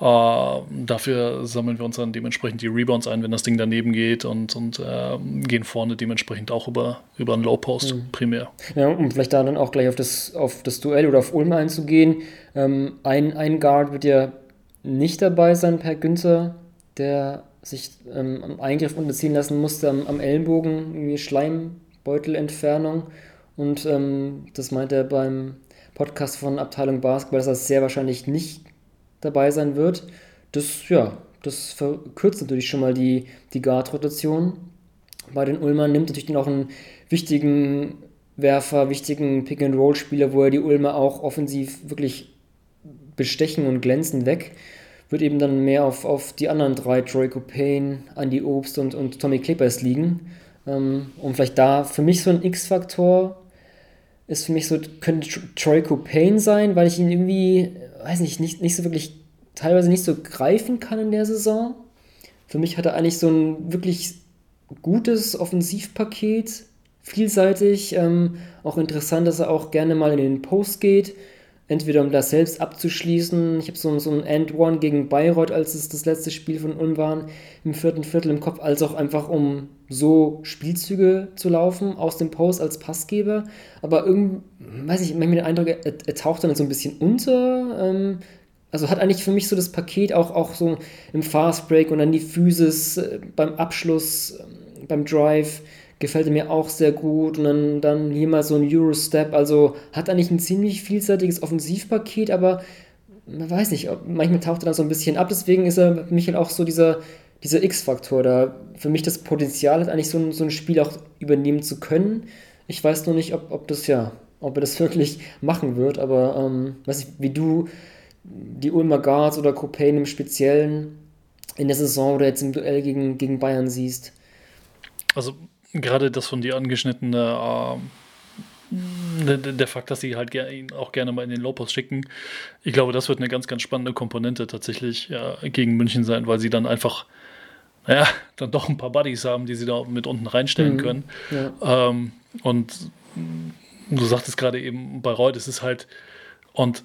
Äh, dafür sammeln wir uns dann dementsprechend die Rebounds ein, wenn das Ding daneben geht und, und äh, gehen vorne dementsprechend auch über, über einen Low Post mhm. primär. Ja, um vielleicht da dann auch gleich auf das, auf das Duell oder auf Ulm einzugehen. Ähm, ein, ein Guard wird ja nicht dabei sein, Per Günther, der sich ähm, am Eingriff unterziehen lassen musste am, am Ellenbogen, irgendwie Schleimbeutelentfernung. Und ähm, das meint er beim Podcast von Abteilung Basketball, dass er sehr wahrscheinlich nicht dabei sein wird. Das, ja, das verkürzt natürlich schon mal die, die Guard-Rotation. bei den Ulmern, nimmt natürlich auch einen wichtigen Werfer, wichtigen Pick-and-Roll-Spieler, wo er die Ulmer auch offensiv wirklich bestechen und glänzen weg. Wird eben dann mehr auf, auf die anderen drei, Troy Copain, Andy Obst und, und Tommy Clippers liegen. Ähm, und vielleicht da für mich so ein X-Faktor ist für mich so, könnte Troy Copain sein, weil ich ihn irgendwie, weiß nicht, nicht, nicht so wirklich, teilweise nicht so greifen kann in der Saison. Für mich hat er eigentlich so ein wirklich gutes Offensivpaket, vielseitig, ähm, auch interessant, dass er auch gerne mal in den Post geht, entweder um das selbst abzuschließen. Ich habe so, so ein End-One gegen Bayreuth, als es das letzte Spiel von Ulm war, im vierten Viertel im Kopf, als auch einfach um so Spielzüge zu laufen aus dem Post als Passgeber. Aber irgendwie, weiß ich, manchmal den Eindruck, er, er taucht dann so ein bisschen unter. Ähm, also hat eigentlich für mich so das Paket auch, auch so im Fast Break und dann die Physis äh, beim Abschluss, äh, beim Drive gefällt mir auch sehr gut. Und dann, dann hier mal so ein Eurostep. Also hat eigentlich ein ziemlich vielseitiges Offensivpaket, aber man weiß nicht, manchmal taucht er dann so ein bisschen ab. Deswegen ist er für mich halt auch so dieser, dieser X-Faktor da. Für mich das Potenzial hat eigentlich so ein, so ein Spiel auch übernehmen zu können. Ich weiß nur nicht, ob, ob das ja, ob er das wirklich machen wird, aber ähm, weiß ich, wie du die Ulmer Guards oder Copain im Speziellen in der Saison oder jetzt im Duell gegen, gegen Bayern siehst. Also gerade das von dir angeschnittene, äh, der, Fakt, dass sie halt ihn auch gerne mal in den Lowpost schicken, ich glaube, das wird eine ganz, ganz spannende Komponente tatsächlich ja, gegen München sein, weil sie dann einfach, ja, dann doch ein paar Buddies haben, die sie da mit unten reinstellen mhm. können. Ja. Ähm, und du sagtest gerade eben bei Reut, es ist halt, und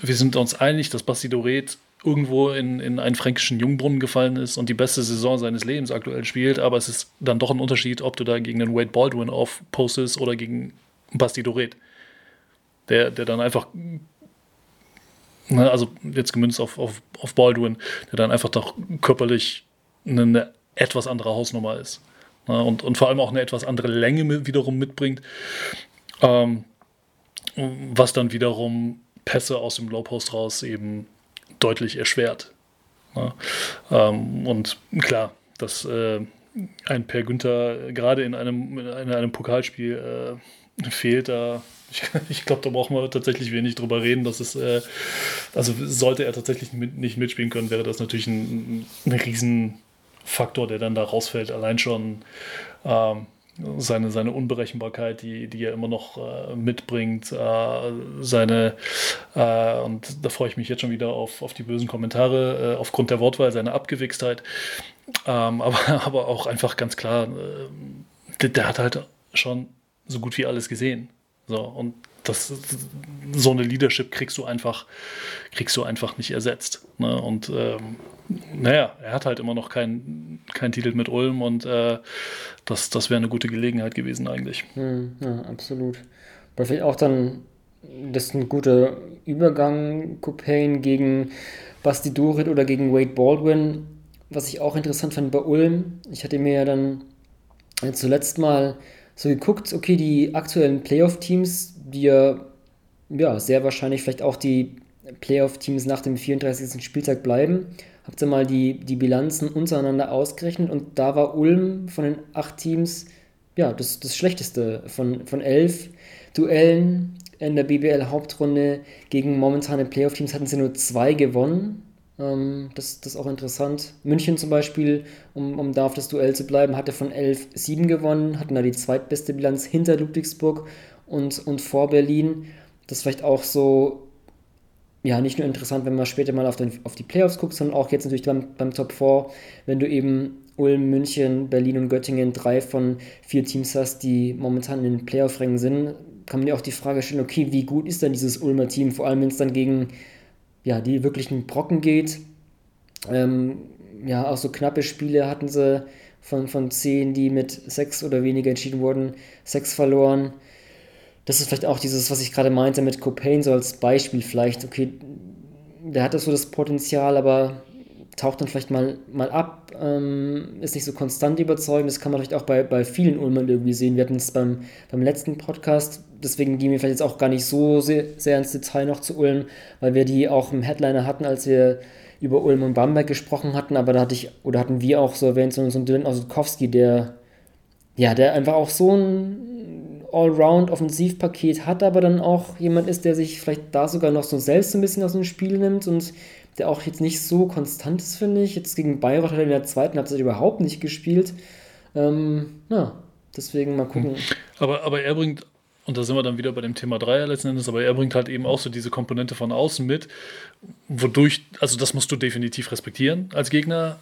wir sind uns einig, dass Basti Doret irgendwo in, in einen fränkischen Jungbrunnen gefallen ist und die beste Saison seines Lebens aktuell spielt, aber es ist dann doch ein Unterschied, ob du da gegen den Wade Baldwin aufpostest oder gegen Basti Doret. Der, der dann einfach, ne, also jetzt gemünzt auf, auf, auf Baldwin, der dann einfach doch körperlich eine, eine etwas andere Hausnummer ist. Ne, und, und vor allem auch eine etwas andere Länge wiederum mitbringt. Ähm, was dann wiederum Pässe aus dem Low Post raus eben deutlich erschwert. Ja. Ähm, und klar, dass äh, ein Per Günther gerade in einem, in einem Pokalspiel äh, fehlt, da ich, ich glaube, da brauchen wir tatsächlich wenig drüber reden. Dass es, äh, also sollte er tatsächlich mit, nicht mitspielen können, wäre das natürlich ein, ein Riesenfaktor, der dann da rausfällt. Allein schon ähm, seine, seine Unberechenbarkeit, die, die er immer noch äh, mitbringt, äh, seine, äh, und da freue ich mich jetzt schon wieder auf, auf die bösen Kommentare, äh, aufgrund der Wortwahl, seine Abgewichstheit, ähm, aber, aber auch einfach ganz klar, äh, der, der, hat halt schon so gut wie alles gesehen. So, und das, so eine Leadership kriegst du einfach, kriegst du einfach nicht ersetzt. Ne? Und ähm, naja, er hat halt immer noch keinen kein Titel mit Ulm und äh, das, das wäre eine gute Gelegenheit gewesen eigentlich. Hm, ja, absolut. Aber vielleicht auch dann, das ist ein guter Übergang, Copain gegen Basti Dorit oder gegen Wade Baldwin. Was ich auch interessant fand bei Ulm, ich hatte mir ja dann zuletzt mal so geguckt, okay, die aktuellen Playoff-Teams, die ja, ja sehr wahrscheinlich vielleicht auch die Playoff-Teams nach dem 34. Spieltag bleiben, habt ihr mal die, die Bilanzen untereinander ausgerechnet und da war Ulm von den acht Teams ja das, das schlechteste von, von elf Duellen in der BBL-Hauptrunde gegen momentane Playoff-Teams hatten sie nur zwei gewonnen. Ähm, das, das ist auch interessant. München zum Beispiel, um, um da auf das Duell zu bleiben, hatte von 11 7 gewonnen, hatten da die zweitbeste Bilanz hinter Ludwigsburg und, und vor Berlin. Das ist vielleicht auch so ja, nicht nur interessant, wenn man später mal auf, den, auf die Playoffs guckt, sondern auch jetzt natürlich beim, beim Top 4, wenn du eben Ulm, München, Berlin und Göttingen drei von vier Teams hast, die momentan in den Playoff-Rängen sind, kann man dir auch die Frage stellen, okay, wie gut ist denn dieses Ulmer Team, vor allem wenn es dann gegen ja, die wirklichen Brocken geht. Ähm, ja, auch so knappe Spiele hatten sie von, von zehn, die mit sechs oder weniger entschieden wurden, sechs verloren das ist vielleicht auch dieses, was ich gerade meinte mit Copain, so als Beispiel vielleicht, okay, der hat so das Potenzial, aber taucht dann vielleicht mal, mal ab, ähm, ist nicht so konstant überzeugend. Das kann man vielleicht auch bei, bei vielen Ulmern irgendwie sehen. Wir hatten es beim, beim letzten Podcast, deswegen gehen wir vielleicht jetzt auch gar nicht so sehr, sehr ins Detail noch zu Ulm, weil wir die auch im Headliner hatten, als wir über Ulm und Bamberg gesprochen hatten, aber da hatte ich, oder hatten wir auch so erwähnt, so, so einen Dylan Osukowski, der ja, der einfach auch so ein Allround-Offensivpaket hat, aber dann auch jemand ist, der sich vielleicht da sogar noch so selbst ein bisschen aus dem Spiel nimmt und der auch jetzt nicht so konstant ist, finde ich. Jetzt gegen Bayreuth hat er in der zweiten Halbzeit überhaupt nicht gespielt. Ähm, ja, deswegen mal gucken. Aber, aber er bringt, und da sind wir dann wieder bei dem Thema Dreier letzten Endes, aber er bringt halt eben auch so diese Komponente von außen mit, wodurch, also das musst du definitiv respektieren als Gegner.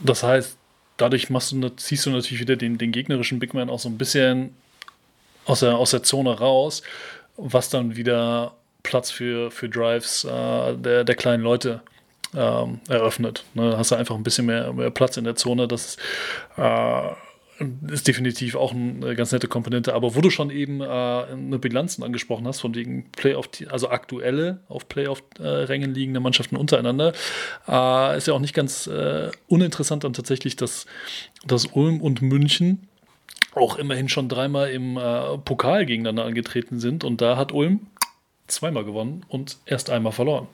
Das heißt, dadurch machst du, ziehst du natürlich wieder den, den gegnerischen Big Man auch so ein bisschen aus der, aus der Zone raus, was dann wieder Platz für, für Drives äh, der, der kleinen Leute ähm, eröffnet. Ne, hast du einfach ein bisschen mehr, mehr Platz in der Zone. Das äh, ist definitiv auch eine ganz nette Komponente. Aber wo du schon eben äh, eine Bilanzen angesprochen hast, von wegen Playoff, also aktuelle auf Playoff-Rängen liegende Mannschaften untereinander, äh, ist ja auch nicht ganz äh, uninteressant dann tatsächlich, dass, dass Ulm und München auch immerhin schon dreimal im äh, Pokal gegeneinander angetreten sind. Und da hat Ulm zweimal gewonnen und erst einmal verloren.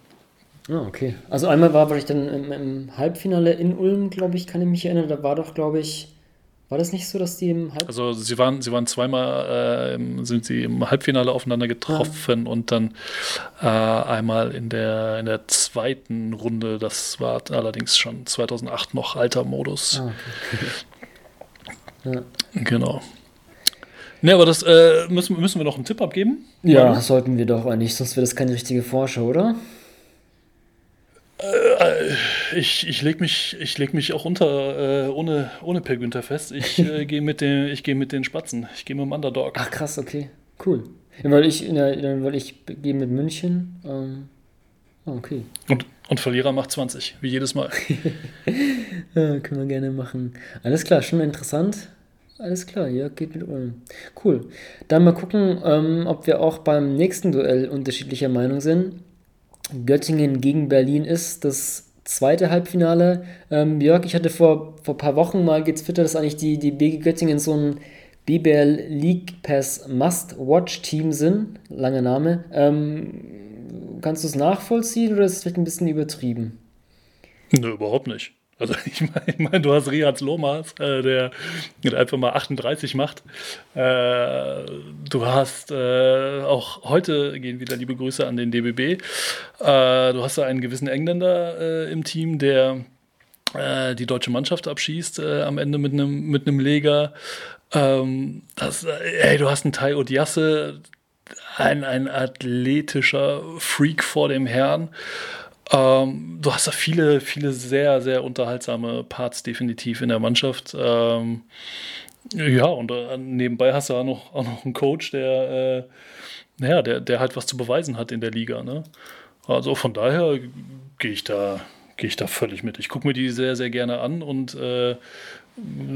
Ah, okay. Also einmal war, war ich dann im, im Halbfinale in Ulm, glaube ich, kann ich mich erinnern. Da war doch, glaube ich, war das nicht so, dass die im Halbfinale. Also sie waren, sie waren zweimal, äh, sind sie im Halbfinale aufeinander getroffen ah. und dann äh, einmal in der, in der zweiten Runde, das war allerdings schon 2008 noch alter Modus. Ah, okay. Ja. Genau. Ne, aber das äh, müssen, müssen wir noch einen Tipp abgeben? Ja, Oder? sollten wir doch eigentlich, sonst wäre das keine richtige Vorschau, oder? Äh, ich ich lege mich, leg mich auch unter, äh, ohne, ohne Per Günther fest. Ich äh, gehe mit, den, geh mit den Spatzen. Ich gehe mit dem Underdog. Ach krass, okay. Cool. Ja, weil ich, ja, weil ich gehe mit München. Ähm, ah, okay. Und, und Verlierer macht 20, wie jedes Mal. ja, können wir gerne machen. Alles klar, schon interessant. Alles klar, ja, geht mit Ulm. Cool. Dann mal gucken, ähm, ob wir auch beim nächsten Duell unterschiedlicher Meinung sind. Göttingen gegen Berlin ist das zweite Halbfinale. Ähm, Jörg, ich hatte vor, vor ein paar Wochen mal getwittert, dass eigentlich die, die BG Göttingen so ein BBL League Pass Must-Watch-Team sind. Langer Name. Ähm, kannst du es nachvollziehen oder ist es vielleicht ein bisschen übertrieben? Nö, überhaupt nicht. Also ich meine, ich mein, du hast Riaz Lomas, äh, der einfach mal 38 macht. Äh, du hast äh, auch heute gehen wieder liebe Grüße an den DBB. Äh, du hast da einen gewissen Engländer äh, im Team, der äh, die deutsche Mannschaft abschießt am Ende mit einem mit einem Leger. Ähm, das, ey, du hast einen Tai Odiasse, ein, ein athletischer Freak vor dem Herrn. Ähm, du hast da viele, viele sehr, sehr unterhaltsame Parts definitiv in der Mannschaft. Ähm, ja, und äh, nebenbei hast du auch noch, auch noch einen Coach, der, äh, naja, der, der halt was zu beweisen hat in der Liga. Ne? Also von daher gehe ich da, gehe ich da völlig mit. Ich gucke mir die sehr, sehr gerne an und äh,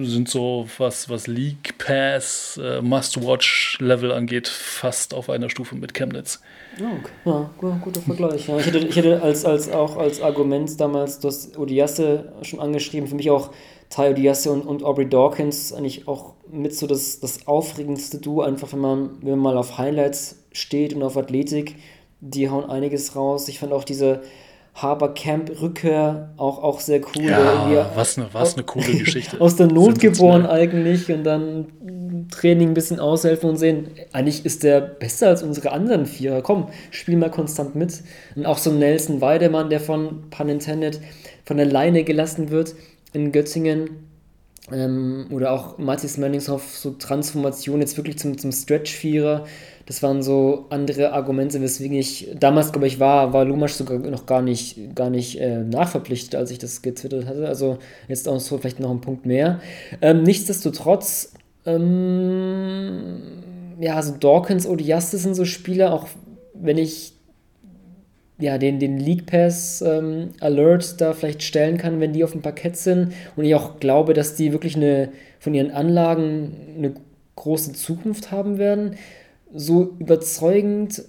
sind so, was, was League Pass, äh, Must-Watch-Level angeht, fast auf einer Stufe mit Chemnitz. okay. Ja, guter Vergleich. Ja. Ich, hätte, ich hätte als, als auch als Argument damals das Odiasse schon angeschrieben, für mich auch Ty Odiasse und, und Aubrey Dawkins eigentlich auch mit so das, das aufregendste Duo, einfach wenn man, wenn man mal auf Highlights steht und auf Athletik, die hauen einiges raus. Ich fand auch diese Haber Camp Rückkehr auch, auch sehr cool. Ja, was eine, was eine coole Geschichte. aus der Not geboren eigentlich und dann Training ein bisschen aushelfen und sehen, eigentlich ist der besser als unsere anderen vier. Komm, spiel mal konstant mit. Und auch so Nelson Weidemann, der von Pun intended, von der Leine gelassen wird in Göttingen. Ähm, oder auch Mathis Manningshoff, so Transformation jetzt wirklich zum, zum Stretch-Vierer. Das waren so andere Argumente, weswegen ich damals, glaube ich, war, war Lumasch sogar noch gar nicht, gar nicht äh, nachverpflichtet, als ich das getwittert hatte. Also jetzt auch so vielleicht noch ein Punkt mehr. Ähm, nichtsdestotrotz, ähm, ja, also Dawkins, Odiaste sind so Spieler, auch wenn ich ja, den, den League Pass ähm, Alert da vielleicht stellen kann, wenn die auf dem Parkett sind. Und ich auch glaube, dass die wirklich eine von ihren Anlagen eine große Zukunft haben werden so überzeugend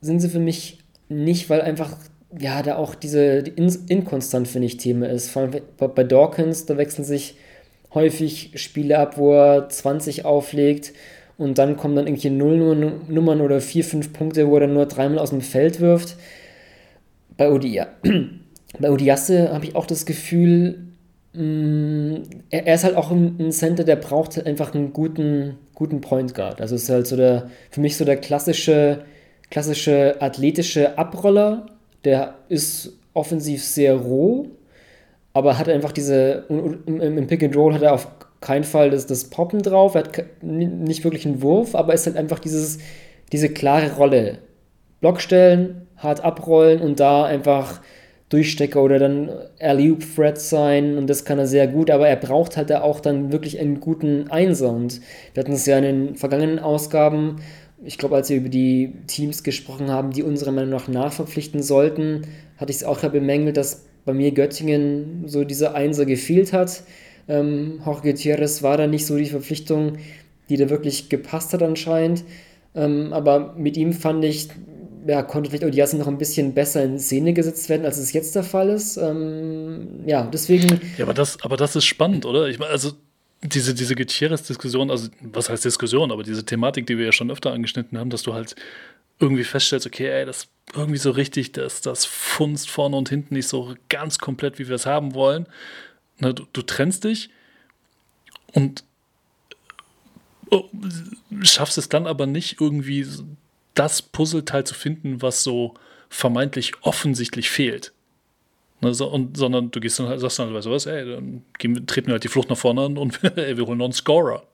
sind sie für mich nicht, weil einfach, ja, da auch diese die Inkonstant, finde ich, Thema ist. Vor allem bei Dawkins, da wechseln sich häufig Spiele ab, wo er 20 auflegt und dann kommen dann irgendwie Nullnummern oder 4, 5 Punkte, wo er dann nur dreimal aus dem Feld wirft. Bei, Odia bei Odiasse habe ich auch das Gefühl, Mm, er, er ist halt auch ein, Center, der braucht halt einfach einen guten, guten Point Guard. Also ist halt so der, für mich so der klassische, klassische athletische Abroller. Der ist offensiv sehr roh, aber hat einfach diese, im, Pick and Roll hat er auf keinen Fall das, das Poppen drauf, er hat nicht wirklich einen Wurf, aber ist halt einfach dieses, diese klare Rolle. Block stellen, hart abrollen und da einfach Durchstecker oder dann alley thread sein und das kann er sehr gut, aber er braucht halt auch dann wirklich einen guten Einser und wir hatten es ja in den vergangenen Ausgaben, ich glaube, als wir über die Teams gesprochen haben, die unserer Meinung nach nachverpflichten sollten, hatte ich es auch ja bemängelt, dass bei mir Göttingen so dieser Einser gefehlt hat. Ähm, Jorge Gutierrez war da nicht so die Verpflichtung, die da wirklich gepasst hat anscheinend. Ähm, aber mit ihm fand ich, ja, konnte vielleicht Odiasen noch ein bisschen besser in Szene gesetzt werden, als es jetzt der Fall ist. Ähm, ja, deswegen. Ja, aber das, aber das ist spannend, oder? Ich meine, also diese, diese Gutierrez-Diskussion, also was heißt Diskussion, aber diese Thematik, die wir ja schon öfter angeschnitten haben, dass du halt irgendwie feststellst, okay, ey, das irgendwie so richtig, dass das funzt vorne und hinten nicht so ganz komplett, wie wir es haben wollen. Na, du, du trennst dich und oh, schaffst es dann aber nicht irgendwie das Puzzleteil zu finden, was so vermeintlich offensichtlich fehlt. Ne, und, sondern du gehst dann halt, sagst dann, weißt du was, ey, dann gehen, treten wir halt die Flucht nach vorne an und ey, wir holen noch einen Scorer.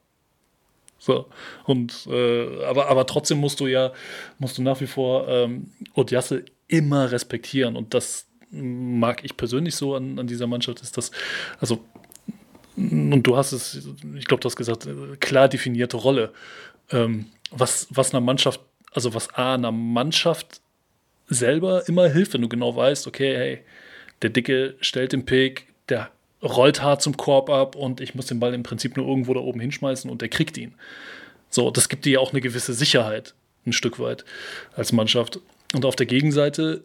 So. Und äh, aber, aber trotzdem musst du ja, musst du nach wie vor ähm, Odiasse immer respektieren. Und das mag ich persönlich so an, an dieser Mannschaft, ist das, also, und du hast es, ich glaube, du hast gesagt, klar definierte Rolle. Ähm, was, was einer Mannschaft also was A einer Mannschaft selber immer hilft, wenn du genau weißt, okay, hey, der Dicke stellt den Pick, der rollt hart zum Korb ab und ich muss den Ball im Prinzip nur irgendwo da oben hinschmeißen und der kriegt ihn. So, das gibt dir ja auch eine gewisse Sicherheit, ein Stück weit als Mannschaft. Und auf der Gegenseite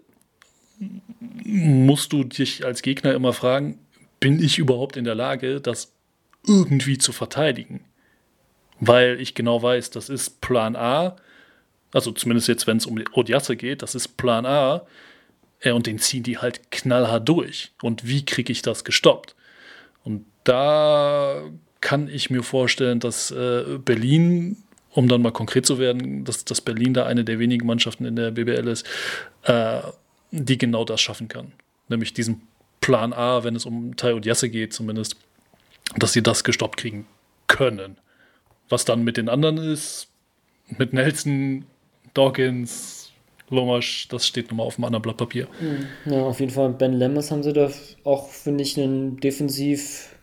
musst du dich als Gegner immer fragen, bin ich überhaupt in der Lage, das irgendwie zu verteidigen? Weil ich genau weiß, das ist Plan A, also zumindest jetzt, wenn es um Odiasse geht, das ist Plan A. Äh, und den ziehen die halt knallhart durch. Und wie kriege ich das gestoppt? Und da kann ich mir vorstellen, dass äh, Berlin, um dann mal konkret zu werden, dass, dass Berlin da eine der wenigen Mannschaften in der BBL ist, äh, die genau das schaffen kann. Nämlich diesen Plan A, wenn es um Tai Odiasse geht, zumindest, dass sie das gestoppt kriegen können. Was dann mit den anderen ist, mit Nelson Dawkins, Lomasch, das steht nochmal auf einem anderen Blatt Papier. Hm. Ja, auf jeden Fall. Ben Lemmers haben sie da auch, finde ich, einen defensiv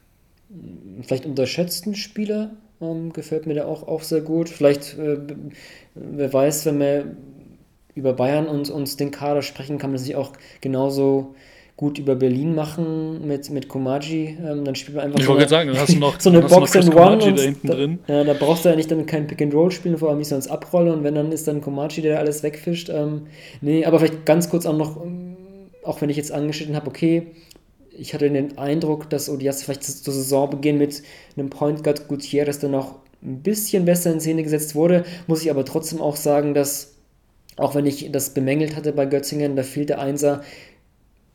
vielleicht unterschätzten Spieler. Ähm, gefällt mir da auch, auch sehr gut. Vielleicht, äh, wer weiß, wenn wir über Bayern und uns den Kader sprechen, kann man sich auch genauso gut über Berlin machen mit, mit Komaji, ähm, dann spielt man einfach ich so, eine, sagen, hast du noch, so eine Box and One und da, hinten drin. Ja, da brauchst du ja nicht dann kein Pick and Roll spielen, vor allem nicht sonst abrollen und wenn dann ist dann Komaji, der alles wegfischt. Ähm, nee, aber vielleicht ganz kurz auch noch, ähm, auch wenn ich jetzt angeschnitten habe, okay, ich hatte den Eindruck, dass Odias vielleicht zur Saisonbeginn mit einem Point Guard Gutierrez dann noch ein bisschen besser in Szene gesetzt wurde, muss ich aber trotzdem auch sagen, dass auch wenn ich das bemängelt hatte bei Götzingen, da fehlt der Einser,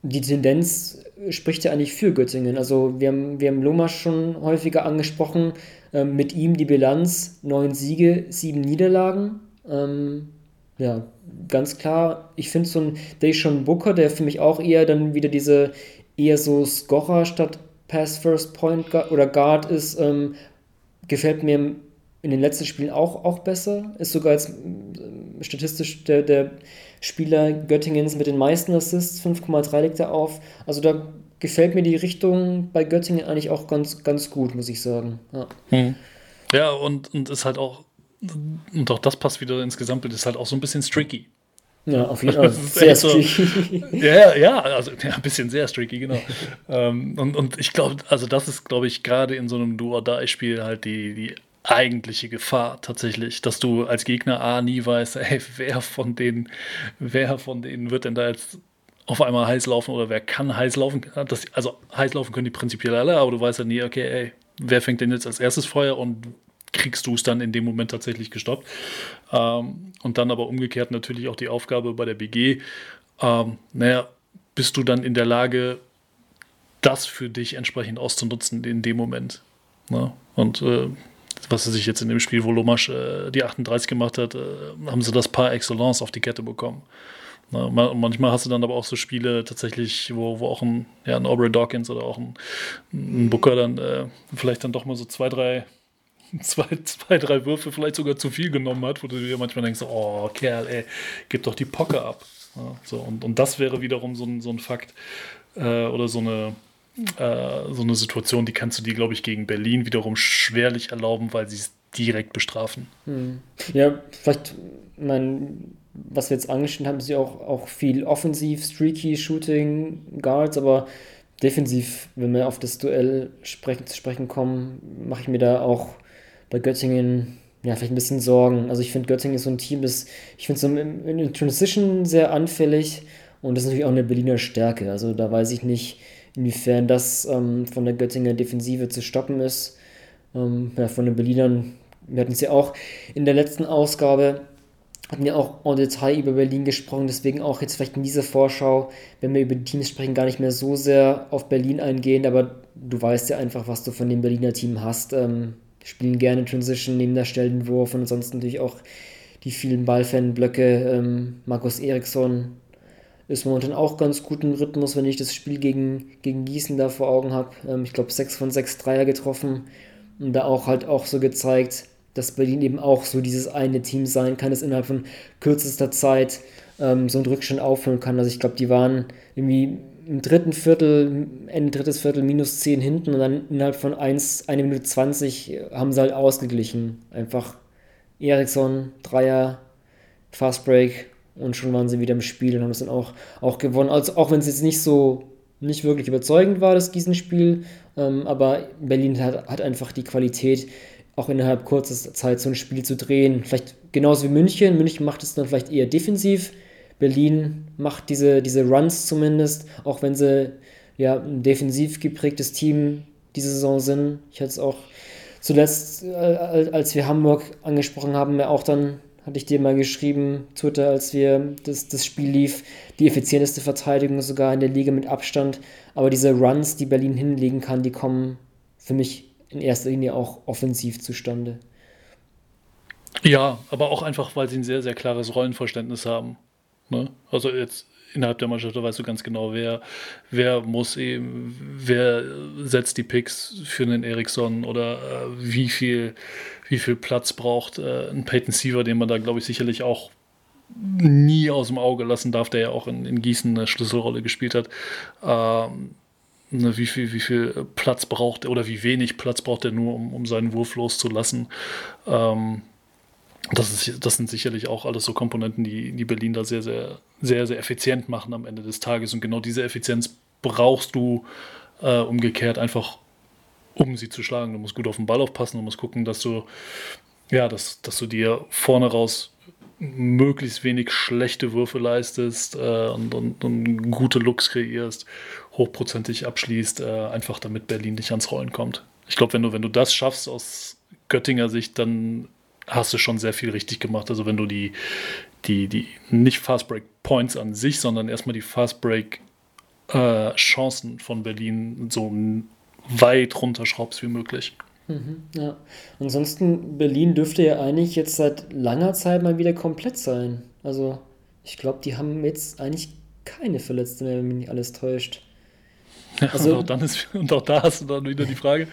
die Tendenz spricht ja eigentlich für Göttingen. Also wir haben, wir haben Lomas schon häufiger angesprochen. Ähm, mit ihm die Bilanz, neun Siege, sieben Niederlagen. Ähm, ja, ganz klar. Ich finde so ein Deshaun Booker, der für mich auch eher dann wieder diese eher so Scorer statt Pass First Point oder Guard ist, ähm, gefällt mir in den letzten Spielen auch, auch besser. Ist sogar jetzt äh, statistisch der, der Spieler Göttingens mit den meisten Assists, 5,3 legt er auf. Also da gefällt mir die Richtung bei Göttingen eigentlich auch ganz, ganz gut, muss ich sagen. Ja, hm. ja und, und ist halt auch, und auch das passt wieder ins Gesamtbild, ist halt auch so ein bisschen streaky. Ja, auf jeden Fall. Sehr streaky. ja, ja, also ja, ein bisschen sehr streaky, genau. ähm, und, und ich glaube, also das ist, glaube ich, gerade in so einem Do-or-Die-Spiel halt die, die eigentliche Gefahr tatsächlich, dass du als Gegner A nie weißt, ey, wer von denen, wer von denen wird denn da jetzt auf einmal heiß laufen oder wer kann heiß laufen? Das, also heiß laufen können die prinzipiell alle, aber du weißt ja nie, okay, ey, wer fängt denn jetzt als erstes Feuer und kriegst du es dann in dem Moment tatsächlich gestoppt. Ähm, und dann aber umgekehrt natürlich auch die Aufgabe bei der BG, ähm, naja, bist du dann in der Lage, das für dich entsprechend auszunutzen in dem Moment. Ne? Und äh, was er sich jetzt in dem Spiel, wo Lomasch äh, die 38 gemacht hat, äh, haben sie das par excellence auf die Kette bekommen. Na, manchmal hast du dann aber auch so Spiele tatsächlich, wo, wo auch ein, ja, ein Aubrey Dawkins oder auch ein, ein Booker dann äh, vielleicht dann doch mal so zwei, drei, zwei, zwei, drei Würfe vielleicht sogar zu viel genommen hat, wo du dir manchmal denkst, oh Kerl, ey, gib doch die Pocke ab. Ja, so, und, und das wäre wiederum so ein, so ein Fakt äh, oder so eine, äh, so eine Situation, die kannst du dir, glaube ich, gegen Berlin wiederum schwerlich erlauben, weil sie es direkt bestrafen. Hm. Ja, vielleicht, mein was wir jetzt angeschnitten haben, ist ja auch, auch viel offensiv, streaky, Shooting, Guards, aber defensiv, wenn wir auf das Duell sprechen, zu sprechen kommen, mache ich mir da auch bei Göttingen ja, vielleicht ein bisschen Sorgen. Also ich finde, Göttingen ist so ein Team, das, ich finde so in der Transition sehr anfällig und das ist natürlich auch eine Berliner Stärke. Also da weiß ich nicht, inwiefern das ähm, von der Göttinger Defensive zu stoppen ist. Ähm, ja, von den Berlinern, wir hatten es ja auch in der letzten Ausgabe, hatten ja auch en Detail über Berlin gesprochen, deswegen auch jetzt vielleicht in dieser Vorschau, wenn wir über die Teams sprechen, gar nicht mehr so sehr auf Berlin eingehen, aber du weißt ja einfach, was du von dem Berliner Team hast. Ähm, spielen gerne Transition, nehmen da Stellenwurf und ansonsten natürlich auch die vielen Ballfanblöcke. Ähm, Markus Eriksson ist momentan auch ganz guten Rhythmus, wenn ich das Spiel gegen, gegen Gießen da vor Augen habe. Ähm, ich glaube, 6 von 6 Dreier getroffen und da auch halt auch so gezeigt, dass Berlin eben auch so dieses eine Team sein kann, das innerhalb von kürzester Zeit ähm, so einen Rückstand auffüllen kann. Also ich glaube, die waren irgendwie im dritten Viertel, Ende drittes Viertel minus 10 hinten und dann innerhalb von 1, 1 Minute 20 haben sie halt ausgeglichen. Einfach Eriksson, Dreier, Fast Break und schon waren sie wieder im Spiel und haben es dann auch, auch gewonnen. Also auch wenn es jetzt nicht so nicht wirklich überzeugend war, das Gießen-Spiel, ähm, aber Berlin hat, hat einfach die Qualität, auch innerhalb kurzer Zeit so ein Spiel zu drehen. Vielleicht genauso wie München. München macht es dann vielleicht eher defensiv. Berlin macht diese, diese Runs zumindest, auch wenn sie ja ein defensiv geprägtes Team diese Saison sind. Ich hatte es auch zuletzt, äh, als wir Hamburg angesprochen haben, ja auch dann, hatte ich dir mal geschrieben, Twitter, als wir das, das Spiel lief, die effizienteste Verteidigung sogar in der Liga mit Abstand. Aber diese Runs, die Berlin hinlegen kann, die kommen für mich in erster Linie auch offensiv zustande. Ja, aber auch einfach, weil sie ein sehr, sehr klares Rollenverständnis haben. Ne? Also jetzt innerhalb der Mannschaft, da weißt du ganz genau, wer, wer muss eben, wer setzt die Picks für einen Eriksson oder äh, wie, viel, wie viel Platz braucht äh, ein Peyton Siever, den man da, glaube ich, sicherlich auch nie aus dem Auge lassen darf, der ja auch in, in Gießen eine Schlüsselrolle gespielt hat. Ähm, Ne, wie, viel, wie viel Platz braucht er oder wie wenig Platz braucht er nur, um, um seinen Wurf loszulassen. Ähm, das, ist, das sind sicherlich auch alles so Komponenten, die, die Berlin da sehr, sehr, sehr, sehr effizient machen am Ende des Tages. Und genau diese Effizienz brauchst du äh, umgekehrt einfach, um sie zu schlagen. Du musst gut auf den Ball aufpassen, du musst gucken, dass du, ja, dass, dass du dir vorne raus möglichst wenig schlechte Würfe leistest äh, und, und, und, gute Looks kreierst, hochprozentig abschließt, äh, einfach damit Berlin nicht ans Rollen kommt. Ich glaube, wenn du, wenn du das schaffst aus Göttinger Sicht, dann hast du schon sehr viel richtig gemacht. Also wenn du die, die, die nicht Fast Break Points an sich, sondern erstmal die Fast Break äh, Chancen von Berlin so weit runterschraubst wie möglich. Mhm, ja. Ansonsten, Berlin dürfte ja eigentlich jetzt seit langer Zeit mal wieder komplett sein. Also, ich glaube, die haben jetzt eigentlich keine Verletzten mehr, wenn mich nicht alles täuscht. Also, und, auch dann ist, und auch da hast du dann wieder die Frage,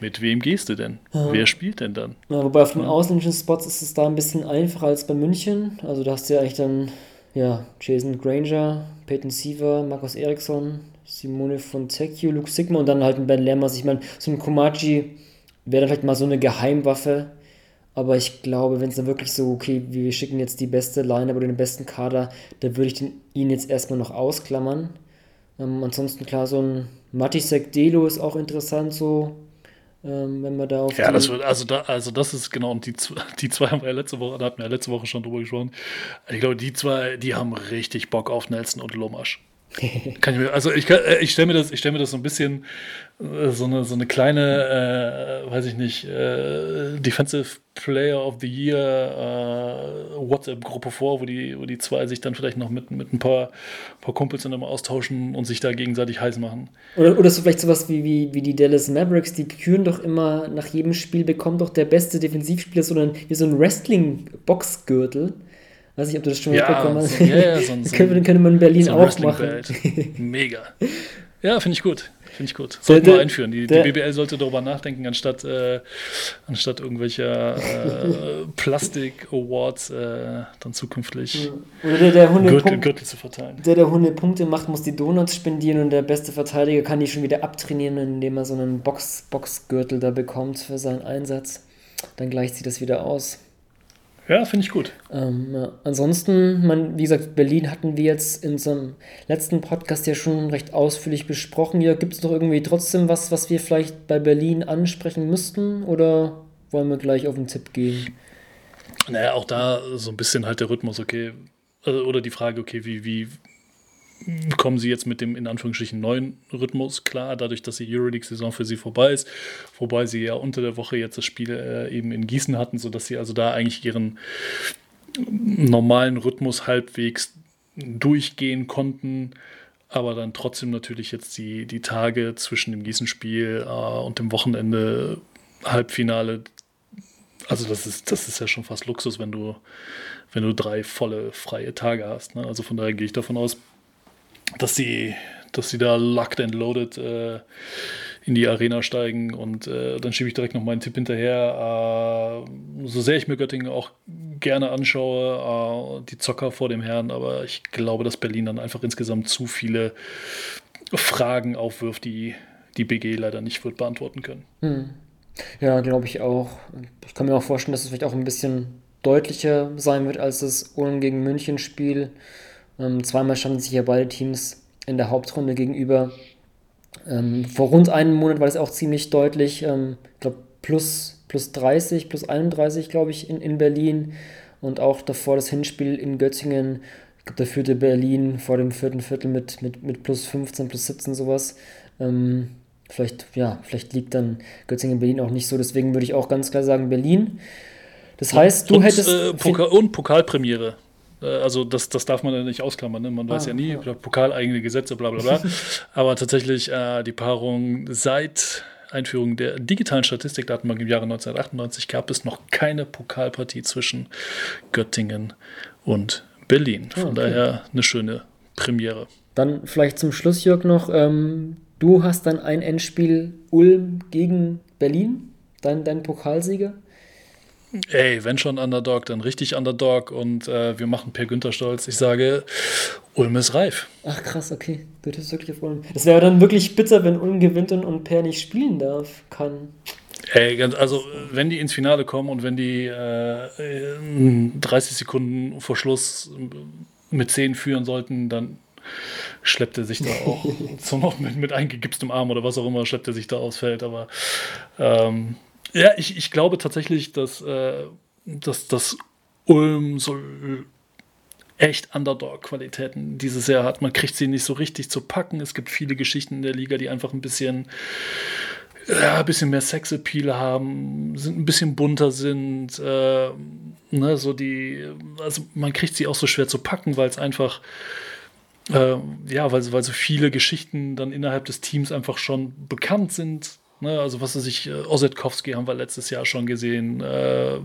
mit wem gehst du denn? Ja. Wer spielt denn dann? Ja, wobei auf den ausländischen Spots ist es da ein bisschen einfacher als bei München. Also da hast du ja eigentlich dann ja, Jason Granger, Peyton Siever, Markus Eriksson, Simone von Tecchio, Luke Sigma und dann halt ein Ben Lemmers. Ich meine, so ein Komachi wäre dann vielleicht mal so eine Geheimwaffe. Aber ich glaube, wenn es dann wirklich so, okay, wir schicken jetzt die beste Line oder den besten Kader, dann würde ich den, ihn jetzt erstmal noch ausklammern. Ähm, ansonsten klar, so ein Matisek Delo ist auch interessant, so ähm, wenn man da auf. Ja, das wird, also, da, also das ist genau, und die, die zwei haben wir ja letzte Woche, da hatten wir ja letzte Woche schon drüber gesprochen. Ich glaube, die zwei, die haben richtig Bock auf Nelson und Lomasch. Kann ich mir, also ich, äh, ich stelle mir, das, stell mir das so ein bisschen äh, so eine, so eine kleine, äh, weiß ich nicht, äh, Defensive Player of the Year äh, WhatsApp-Gruppe vor, wo die, wo die zwei sich dann vielleicht noch mit, mit ein paar, paar Kumpels dann immer austauschen und sich da gegenseitig heiß machen. Oder, oder so vielleicht sowas wie, wie, wie die Dallas Mavericks, die küren doch immer nach jedem Spiel bekommt doch der beste Defensivspieler so ein, wie so ein Wrestling-Boxgürtel. Weiß nicht, ob du das schon ja, mitbekommen hast. So, ja, ja, so, so könnte, könnte man in Berlin so auch machen. Mega. Ja, finde ich gut. Finde ich gut. Sollten wir einführen. Die, die, BBL sollte darüber nachdenken, anstatt, äh, anstatt irgendwelcher äh, Plastik-Awards äh, dann zukünftig Oder der, der Hunde Gürtel, Gürtel, zu verteilen. Der, der Hunde Punkte macht, muss die Donuts spendieren und der beste Verteidiger kann die schon wieder abtrainieren, indem er so einen Box, Boxgürtel da bekommt für seinen Einsatz. Dann gleicht sich das wieder aus. Ja, finde ich gut. Ähm, ja. Ansonsten, man, wie gesagt, Berlin hatten wir jetzt in unserem letzten Podcast ja schon recht ausführlich besprochen. Ja, gibt es noch irgendwie trotzdem was, was wir vielleicht bei Berlin ansprechen müssten oder wollen wir gleich auf den Tipp gehen? Naja, auch da so ein bisschen halt der Rhythmus, okay. Also, oder die Frage, okay, wie, wie kommen sie jetzt mit dem in Anführungsstrichen neuen Rhythmus klar, dadurch, dass die Euroleague-Saison für sie vorbei ist, wobei sie ja unter der Woche jetzt das Spiel äh, eben in Gießen hatten, sodass sie also da eigentlich ihren normalen Rhythmus halbwegs durchgehen konnten, aber dann trotzdem natürlich jetzt die, die Tage zwischen dem Gießen-Spiel äh, und dem Wochenende Halbfinale, also das ist, das ist ja schon fast Luxus, wenn du, wenn du drei volle freie Tage hast. Ne? Also von daher gehe ich davon aus, dass sie, dass sie da locked and loaded äh, in die Arena steigen und äh, dann schiebe ich direkt noch meinen Tipp hinterher. Äh, so sehr ich mir Göttingen auch gerne anschaue, äh, die Zocker vor dem Herrn, aber ich glaube, dass Berlin dann einfach insgesamt zu viele Fragen aufwirft, die die BG leider nicht wird beantworten können. Hm. Ja, glaube ich auch. Ich kann mir auch vorstellen, dass es vielleicht auch ein bisschen deutlicher sein wird als das Ulm gegen München Spiel. Ähm, zweimal standen sich ja beide Teams in der Hauptrunde gegenüber. Ähm, vor rund einem Monat war das auch ziemlich deutlich. Ähm, ich glaube, plus, plus 30, plus 31, glaube ich, in, in Berlin. Und auch davor das Hinspiel in Göttingen. Ich glaube, da führte Berlin vor dem vierten Viertel mit, mit, mit plus 15, plus 17 sowas. Ähm, vielleicht, ja, vielleicht liegt dann Göttingen Berlin auch nicht so. Deswegen würde ich auch ganz klar sagen, Berlin. Das heißt, du und, hättest. Äh, Pokal und Pokalpremiere. Äh, also das, das darf man ja nicht ausklammern, ne? man weiß ah, ja nie, ja. Pokal, eigene Gesetze, bla bla bla. Aber tatsächlich äh, die Paarung seit Einführung der digitalen Statistikdatenbank im Jahre 1998 gab es noch keine Pokalpartie zwischen Göttingen und Berlin. Von okay. daher eine schöne Premiere. Dann vielleicht zum Schluss, Jörg, noch, ähm, du hast dann ein Endspiel Ulm gegen Berlin, dein, dein Pokalsieger. Ey, wenn schon Underdog, dann richtig Underdog und äh, wir machen Per Günther stolz. Ich sage, Ulm ist reif. Ach krass, okay. Du bist wirklich auf Ulm. Das wäre dann wirklich bitter, wenn Ulm gewinnt und Per nicht spielen darf, kann. Ey, also wenn die ins Finale kommen und wenn die äh, 30 Sekunden vor Schluss mit 10 führen sollten, dann schleppt er sich da auch so noch mit, mit eingegipstem Arm oder was auch immer, schleppt er sich da aufs Feld. Aber ähm, ja, ich, ich glaube tatsächlich, dass, äh, dass, dass Ulm so echt Underdog-Qualitäten dieses Jahr hat. Man kriegt sie nicht so richtig zu packen. Es gibt viele Geschichten in der Liga, die einfach ein bisschen, ja, ein bisschen mehr Sexappeal haben, sind ein bisschen bunter sind. Äh, ne, so die, also man kriegt sie auch so schwer zu packen, weil es einfach äh, ja, weil, weil so viele Geschichten dann innerhalb des Teams einfach schon bekannt sind Ne, also was weiß ich, äh, Osetkowski haben wir letztes Jahr schon gesehen, äh,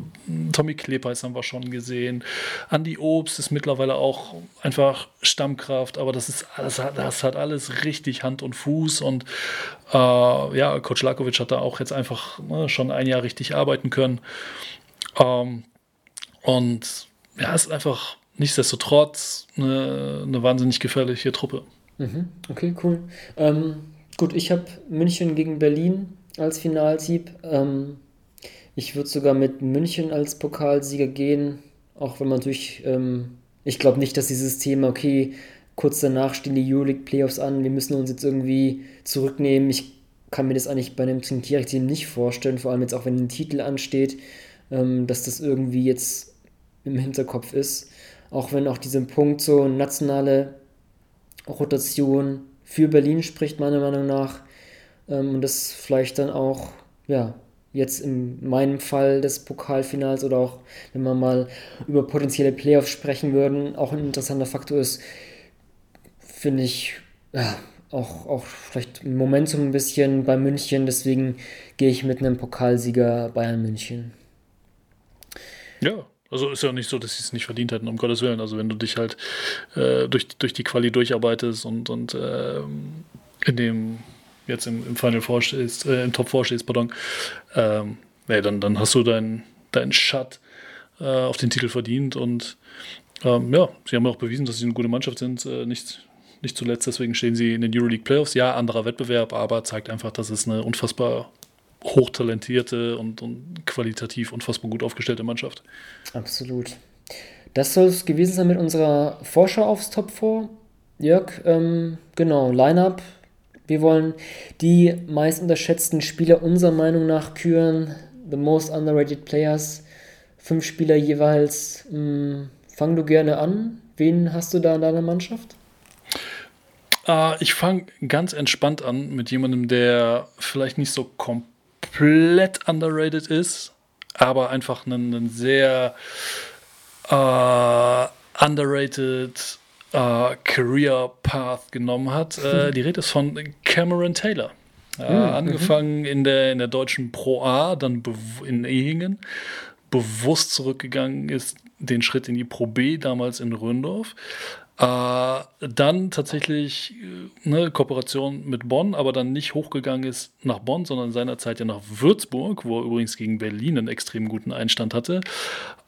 Tommy Klepeis haben wir schon gesehen, Andy Obst ist mittlerweile auch einfach Stammkraft, aber das ist hat, das hat alles richtig Hand und Fuß und äh, ja, Coach Lakovic hat da auch jetzt einfach ne, schon ein Jahr richtig arbeiten können. Ähm, und ja, ist einfach nichtsdestotrotz eine, eine wahnsinnig gefährliche Truppe. Mhm, okay, cool. Ähm Gut, ich habe München gegen Berlin als Finalsieg. Ähm, ich würde sogar mit München als Pokalsieger gehen, auch wenn man natürlich, ähm, ich glaube nicht, dass dieses Thema, okay, kurz danach stehen die Euroleague Playoffs an, wir müssen uns jetzt irgendwie zurücknehmen. Ich kann mir das eigentlich bei einem Trinkierich-Team nicht vorstellen, vor allem jetzt auch, wenn ein Titel ansteht, ähm, dass das irgendwie jetzt im Hinterkopf ist. Auch wenn auch dieser Punkt so nationale Rotation für Berlin spricht, meiner Meinung nach. Ähm, und das vielleicht dann auch, ja, jetzt in meinem Fall des Pokalfinals oder auch, wenn wir mal über potenzielle Playoffs sprechen würden, auch ein interessanter Faktor ist, finde ich, ja, auch, auch vielleicht Momentum ein bisschen bei München. Deswegen gehe ich mit einem Pokalsieger Bayern München. Ja, also ist ja nicht so, dass sie es nicht verdient hätten, um Gottes Willen. Also wenn du dich halt äh, durch, durch die Quali durcharbeitest und, und äh, in dem jetzt im, im Final Four stehst, äh, im Top 4 stehst, pardon, ähm, nee, dann, dann hast du deinen dein Shut äh, auf den Titel verdient und ähm, ja, sie haben auch bewiesen, dass sie eine gute Mannschaft sind. Äh, nicht, nicht zuletzt deswegen stehen sie in den Euroleague Playoffs. Ja, anderer Wettbewerb, aber zeigt einfach, dass es eine unfassbar hochtalentierte und, und qualitativ unfassbar gut aufgestellte Mannschaft. Absolut. Das soll es gewesen sein mit unserer Vorschau aufs Top 4. Jörg, ähm, genau, Line-Up. Wir wollen die meist unterschätzten Spieler unserer Meinung nach küren. The most underrated players. Fünf Spieler jeweils. Hm, fang du gerne an. Wen hast du da in deiner Mannschaft? Uh, ich fange ganz entspannt an mit jemandem, der vielleicht nicht so komplett komplett underrated ist, aber einfach einen, einen sehr äh, underrated äh, Career Path genommen hat. Äh, hm. die Rede ist von Cameron Taylor. Äh, mhm. Angefangen in der, in der deutschen Pro A, dann in Ehingen, bewusst zurückgegangen ist, den Schritt in die Pro B, damals in Röndorf. Äh, dann tatsächlich äh, eine Kooperation mit Bonn, aber dann nicht hochgegangen ist nach Bonn, sondern seinerzeit ja nach Würzburg, wo er übrigens gegen Berlin einen extrem guten Einstand hatte.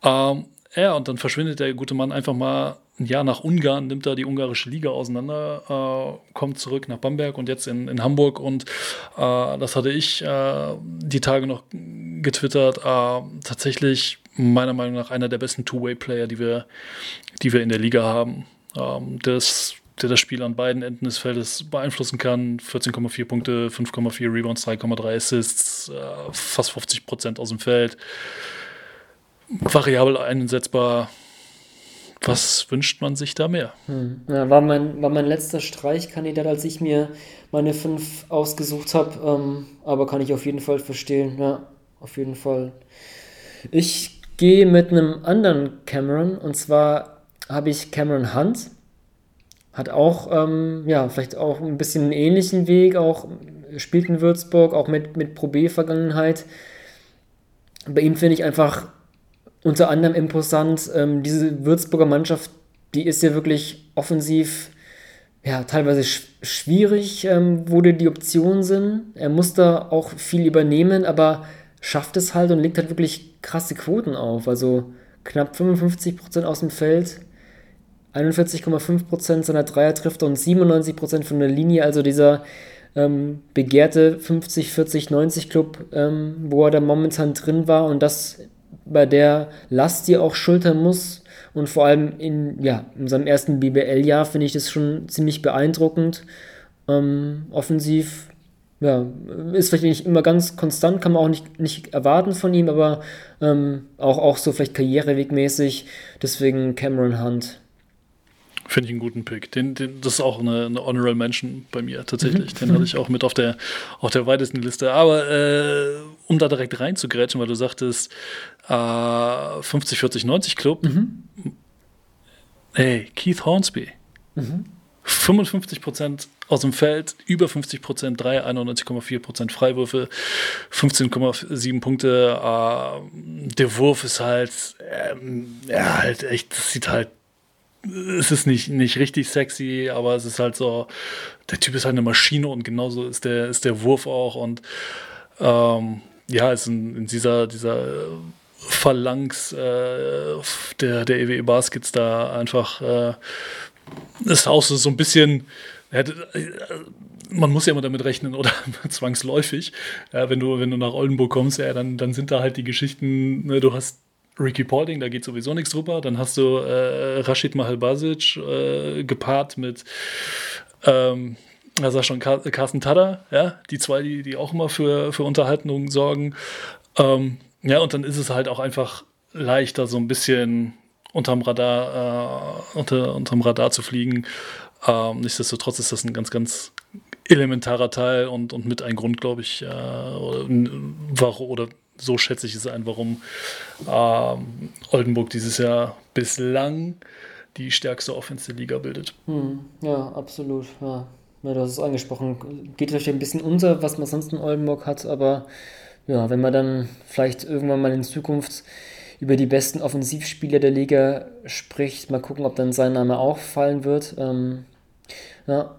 Ähm, ja, und dann verschwindet der gute Mann einfach mal ein Jahr nach Ungarn, nimmt da die ungarische Liga auseinander, äh, kommt zurück nach Bamberg und jetzt in, in Hamburg. Und äh, das hatte ich äh, die Tage noch getwittert. Äh, tatsächlich meiner Meinung nach einer der besten Two-Way-Player, die wir, die wir in der Liga haben ähm, das, der das Spiel an beiden Enden des Feldes beeinflussen kann. 14,4 Punkte, 5,4 Rebounds, 3,3 Assists, äh, fast 50 Prozent aus dem Feld. Variabel einsetzbar. Was wünscht man sich da mehr? Hm. Ja, war, mein, war mein letzter Streichkandidat, als ich mir meine fünf ausgesucht habe. Ähm, aber kann ich auf jeden Fall verstehen. Ja, auf jeden Fall. Ich gehe mit einem anderen Cameron und zwar habe ich Cameron Hunt. Hat auch, ähm, ja, vielleicht auch ein bisschen einen ähnlichen Weg, auch spielt in Würzburg, auch mit, mit Pro B-Vergangenheit. Bei ihm finde ich einfach unter anderem imposant, ähm, diese Würzburger Mannschaft, die ist ja wirklich offensiv, ja, teilweise sch schwierig, ähm, wo die Optionen sind. Er muss da auch viel übernehmen, aber schafft es halt und legt halt wirklich krasse Quoten auf. Also knapp 55% aus dem Feld, 41,5% seiner Dreier trifft und 97% von der Linie, also dieser ähm, begehrte 50-40-90 Club, ähm, wo er da momentan drin war und das bei der Last, die er auch schultern muss und vor allem in, ja, in seinem ersten BBL-Jahr finde ich das schon ziemlich beeindruckend. Ähm, offensiv, ja, ist vielleicht nicht immer ganz konstant, kann man auch nicht, nicht erwarten von ihm, aber ähm, auch, auch so vielleicht karrierewegmäßig, deswegen Cameron Hunt. Finde ich einen guten Pick. Den, den, das ist auch eine, eine Honorable Mention bei mir tatsächlich. Mhm. Den hatte ich auch mit auf der, auf der weitesten Liste. Aber äh, um da direkt reinzugrätschen, weil du sagtest, äh, 50, 40, 90 Club. Mhm. Ey, Keith Hornsby. Mhm. 55% aus dem Feld, über 50 Prozent 3, 91,4% Freiwürfe, 15,7 Punkte. Äh, der Wurf ist halt, ähm, ja, halt echt, das sieht halt es ist nicht, nicht richtig sexy, aber es ist halt so, der Typ ist halt eine Maschine und genauso ist der, ist der Wurf auch und ähm, ja, ist in, in dieser, dieser Phalanx äh, der, der EWE Baskets da einfach äh, ist auch so, so ein bisschen, äh, man muss ja immer damit rechnen oder? Zwangsläufig, wenn, du, wenn du nach Oldenburg kommst, ja, dann, dann sind da halt die Geschichten, ne, du hast Ricky Paulding, da geht sowieso nichts drüber. Dann hast du äh, Rashid Mahalbasic äh, gepaart mit, ähm, sagt schon, Carsten Tada, ja, die zwei, die, die auch immer für, für Unterhaltung sorgen. Ähm, ja, und dann ist es halt auch einfach leichter, so ein bisschen unterm Radar, äh, unter, unterm Radar zu fliegen. Ähm, nichtsdestotrotz ist das ein ganz, ganz elementarer Teil und, und mit ein Grund, glaube ich, äh, oder, oder so schätze ich es ein, warum ähm, Oldenburg dieses Jahr bislang die stärkste Offense der Liga bildet. Hm, ja, absolut. Ja. ja, du hast es angesprochen. Geht vielleicht ein bisschen unter, was man sonst in Oldenburg hat, aber ja, wenn man dann vielleicht irgendwann mal in Zukunft über die besten Offensivspieler der Liga spricht, mal gucken, ob dann sein Name auch fallen wird. Ähm, ja.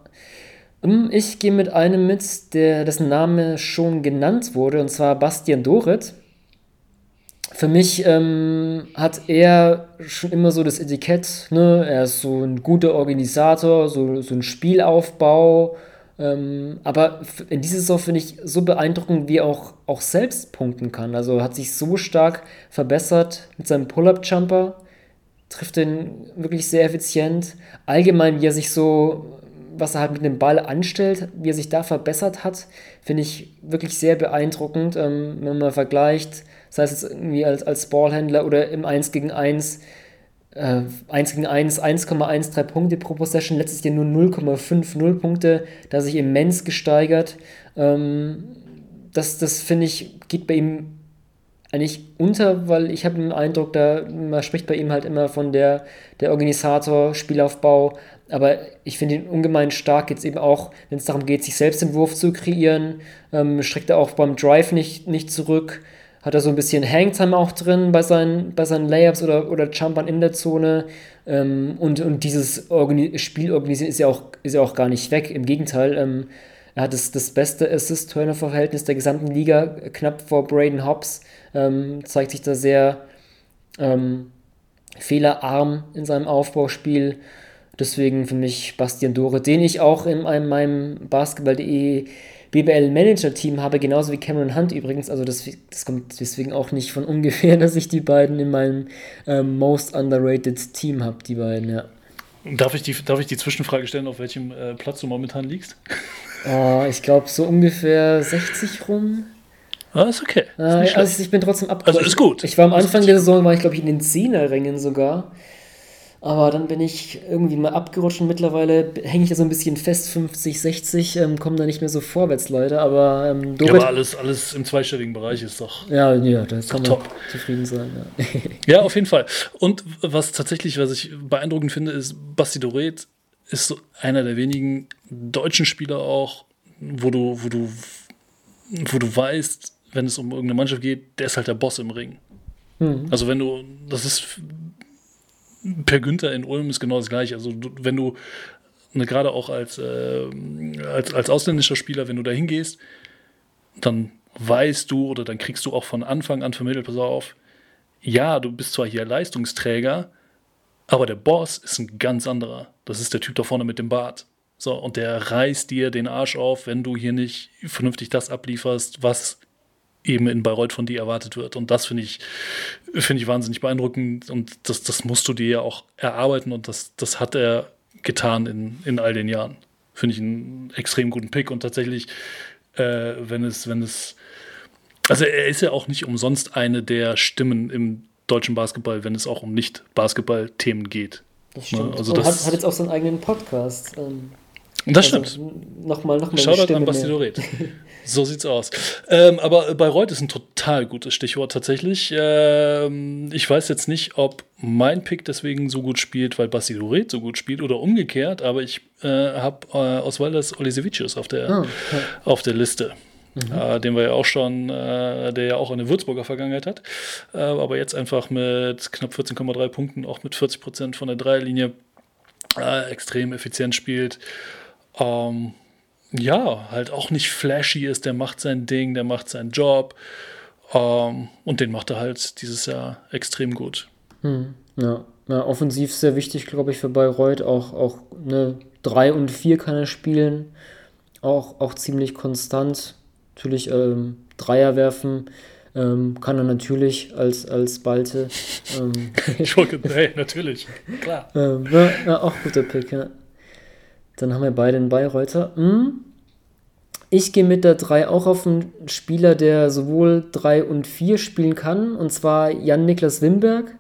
Ähm, ich gehe mit einem mit, der, dessen Name schon genannt wurde, und zwar Bastian Doret. Für mich ähm, hat er schon immer so das Etikett, ne? er ist so ein guter Organisator, so, so ein Spielaufbau, ähm, aber in dieser Saison finde ich so beeindruckend, wie er auch, auch selbst punkten kann. Also hat sich so stark verbessert mit seinem Pull-Up-Jumper, trifft den wirklich sehr effizient. Allgemein, wie er sich so, was er halt mit dem Ball anstellt, wie er sich da verbessert hat, finde ich wirklich sehr beeindruckend, ähm, wenn man vergleicht, sei es jetzt irgendwie als, als Ballhändler oder im 1 gegen 1 äh, 1 gegen 1, 1,13 Punkte pro Possession, letztes Jahr nur 0,50 Punkte, da sich immens gesteigert. Ähm, das das finde ich, geht bei ihm eigentlich unter, weil ich habe den Eindruck, da man spricht bei ihm halt immer von der, der Organisator, Spielaufbau, aber ich finde ihn ungemein stark, jetzt eben auch, wenn es darum geht, sich selbst den Wurf zu kreieren, ähm, streckt er auch beim Drive nicht, nicht zurück, hat er so ein bisschen Hangtime auch drin bei seinen, bei seinen Layups oder, oder Jumpern in der Zone. Ähm, und, und dieses Organi Spiel organisieren ist ja, auch, ist ja auch gar nicht weg. Im Gegenteil, ähm, er hat das, das beste Assist-Turnover-Verhältnis der gesamten Liga, knapp vor Braden Hobbs. Ähm, zeigt sich da sehr ähm, fehlerarm in seinem Aufbauspiel. Deswegen für mich Bastian Dore, den ich auch in einem, meinem Basketball.de BBL-Manager-Team habe, genauso wie Cameron Hunt übrigens. Also das, das kommt deswegen auch nicht von ungefähr, dass ich die beiden in meinem ähm, Most Underrated Team habe, die beiden, ja. Darf ich die, darf ich die Zwischenfrage stellen, auf welchem äh, Platz du momentan liegst? Oh, ich glaube so ungefähr 60 rum. Ah, ist okay. Ist äh, also ich bin trotzdem abgerutscht. Also ist gut. Ich war am Anfang der Saison, war ich glaube ich in den 10er-Rängen sogar. Aber dann bin ich irgendwie mal abgerutscht und mittlerweile hänge ich da so ein bisschen fest, 50, 60, ähm, komme da nicht mehr so vorwärts, Leute. Aber, ähm, ja, aber alles, alles im zweistelligen Bereich ist doch. Ja, ja, da kann man top. zufrieden sein. Ja. ja. auf jeden Fall. Und was tatsächlich, was ich beeindruckend finde, ist, Basti Doret ist so einer der wenigen deutschen Spieler auch, wo du, wo du, wo du weißt, wenn es um irgendeine Mannschaft geht, der ist halt der Boss im Ring. Mhm. Also wenn du, das ist Per Günther in Ulm ist genau das gleiche. Also wenn du ne, gerade auch als, äh, als, als ausländischer Spieler, wenn du da hingehst, dann weißt du oder dann kriegst du auch von Anfang an vermittelt, pass auf, ja, du bist zwar hier Leistungsträger, aber der Boss ist ein ganz anderer. Das ist der Typ da vorne mit dem Bart. So, und der reißt dir den Arsch auf, wenn du hier nicht vernünftig das ablieferst, was eben in Bayreuth von dir erwartet wird. Und das finde ich, finde ich wahnsinnig beeindruckend. Und das, das musst du dir ja auch erarbeiten und das, das hat er getan in, in all den Jahren. Finde ich einen extrem guten Pick und tatsächlich, äh, wenn es, wenn es, also er ist ja auch nicht umsonst eine der Stimmen im deutschen Basketball, wenn es auch um Nicht-Basketball-Themen geht. Das stimmt. Ne? Also das hat, hat, jetzt auch seinen eigenen Podcast. Ähm, das also stimmt. Nochmal, nochmal. Shoutout an Basti Doret. So sieht's aus. Ähm, aber Bayreuth ist ein total gutes Stichwort tatsächlich. Ähm, ich weiß jetzt nicht, ob mein Pick deswegen so gut spielt, weil Basti Doret so gut spielt oder umgekehrt, aber ich äh, habe äh, Osvaldas Olisevicius auf der, oh, okay. auf der Liste. Mhm. Äh, den wir ja auch schon, äh, der ja auch eine Würzburger Vergangenheit hat, äh, aber jetzt einfach mit knapp 14,3 Punkten, auch mit 40 Prozent von der Dreierlinie äh, extrem effizient spielt. Ähm, ja, halt auch nicht flashy ist, der macht sein Ding, der macht seinen Job. Ähm, und den macht er halt dieses Jahr extrem gut. Hm, ja. ja, offensiv sehr wichtig, glaube ich, für Bayreuth. Auch, auch ne, 3 und 4 kann er spielen. Auch, auch ziemlich konstant. Natürlich ähm, Dreier werfen. Ähm, kann er natürlich als, als Balte. Ähm, hey, natürlich, klar. Ähm, ja, auch guter Pick, ja. Dann haben wir beide einen Bayreuther. Hm. Ich gehe mit der 3 auch auf einen Spieler, der sowohl 3 und 4 spielen kann, und zwar Jan-Niklas Wimberg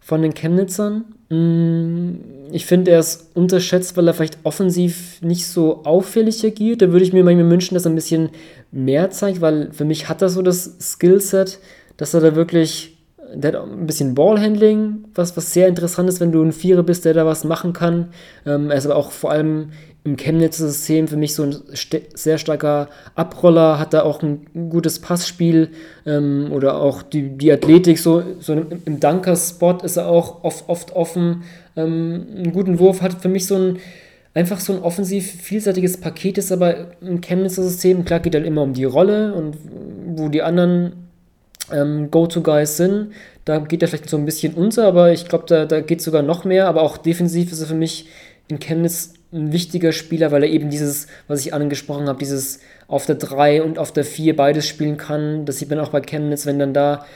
von den Chemnitzern. Mm, ich finde, er ist unterschätzt, weil er vielleicht offensiv nicht so auffällig agiert. Da würde ich mir manchmal wünschen, dass er ein bisschen mehr zeigt, weil für mich hat er so das Skillset, dass er da wirklich, der hat ein bisschen Ballhandling, was, was sehr interessant ist, wenn du ein Vierer bist, der da was machen kann. Ähm, er ist aber auch vor allem im Chemnitzer System für mich so ein st sehr starker Abroller, hat da auch ein, gutes Passspiel ähm, oder auch die, die Athletik, so, so im, im Dunker-Spot ist er auch oft, oft offen. Ähm, einen guten Wurf, hat für mich so ein einfach so ein offensiv vielseitiges Paket ist, aber im Chemnitzer System, klar geht halt immer um die Rolle und wo die anderen ähm, Go-To-Guys sind, da geht er vielleicht so ein bisschen unter, aber ich glaube, da, da geht sogar noch mehr, aber auch defensiv ist er für mich in Chemnitz ein wichtiger Spieler, weil er eben dieses, was ich angesprochen habe, dieses auf der 3 und auf der 4 beides spielen kann. Das sieht man auch bei Chemnitz, wenn dann da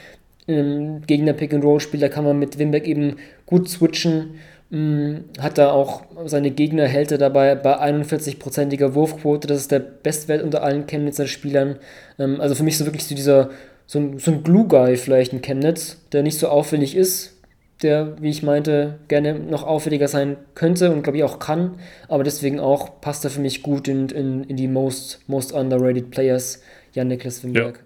ein Gegner Pick and Roll spielt, da kann man mit Wimbeck eben gut switchen. Hm, hat da auch seine Gegner hält er dabei bei 41%iger Wurfquote. Das ist der Bestwert unter allen Chemnitzer Spielern. Ähm, also für mich so wirklich so dieser, so ein, so ein Glue-Guy vielleicht in Chemnitz, der nicht so auffällig ist, der, wie ich meinte, gerne noch auffälliger sein könnte und glaube ich auch kann, aber deswegen auch passt er für mich gut in, in, in die most, most underrated Players, Jan Niklas Wimberg.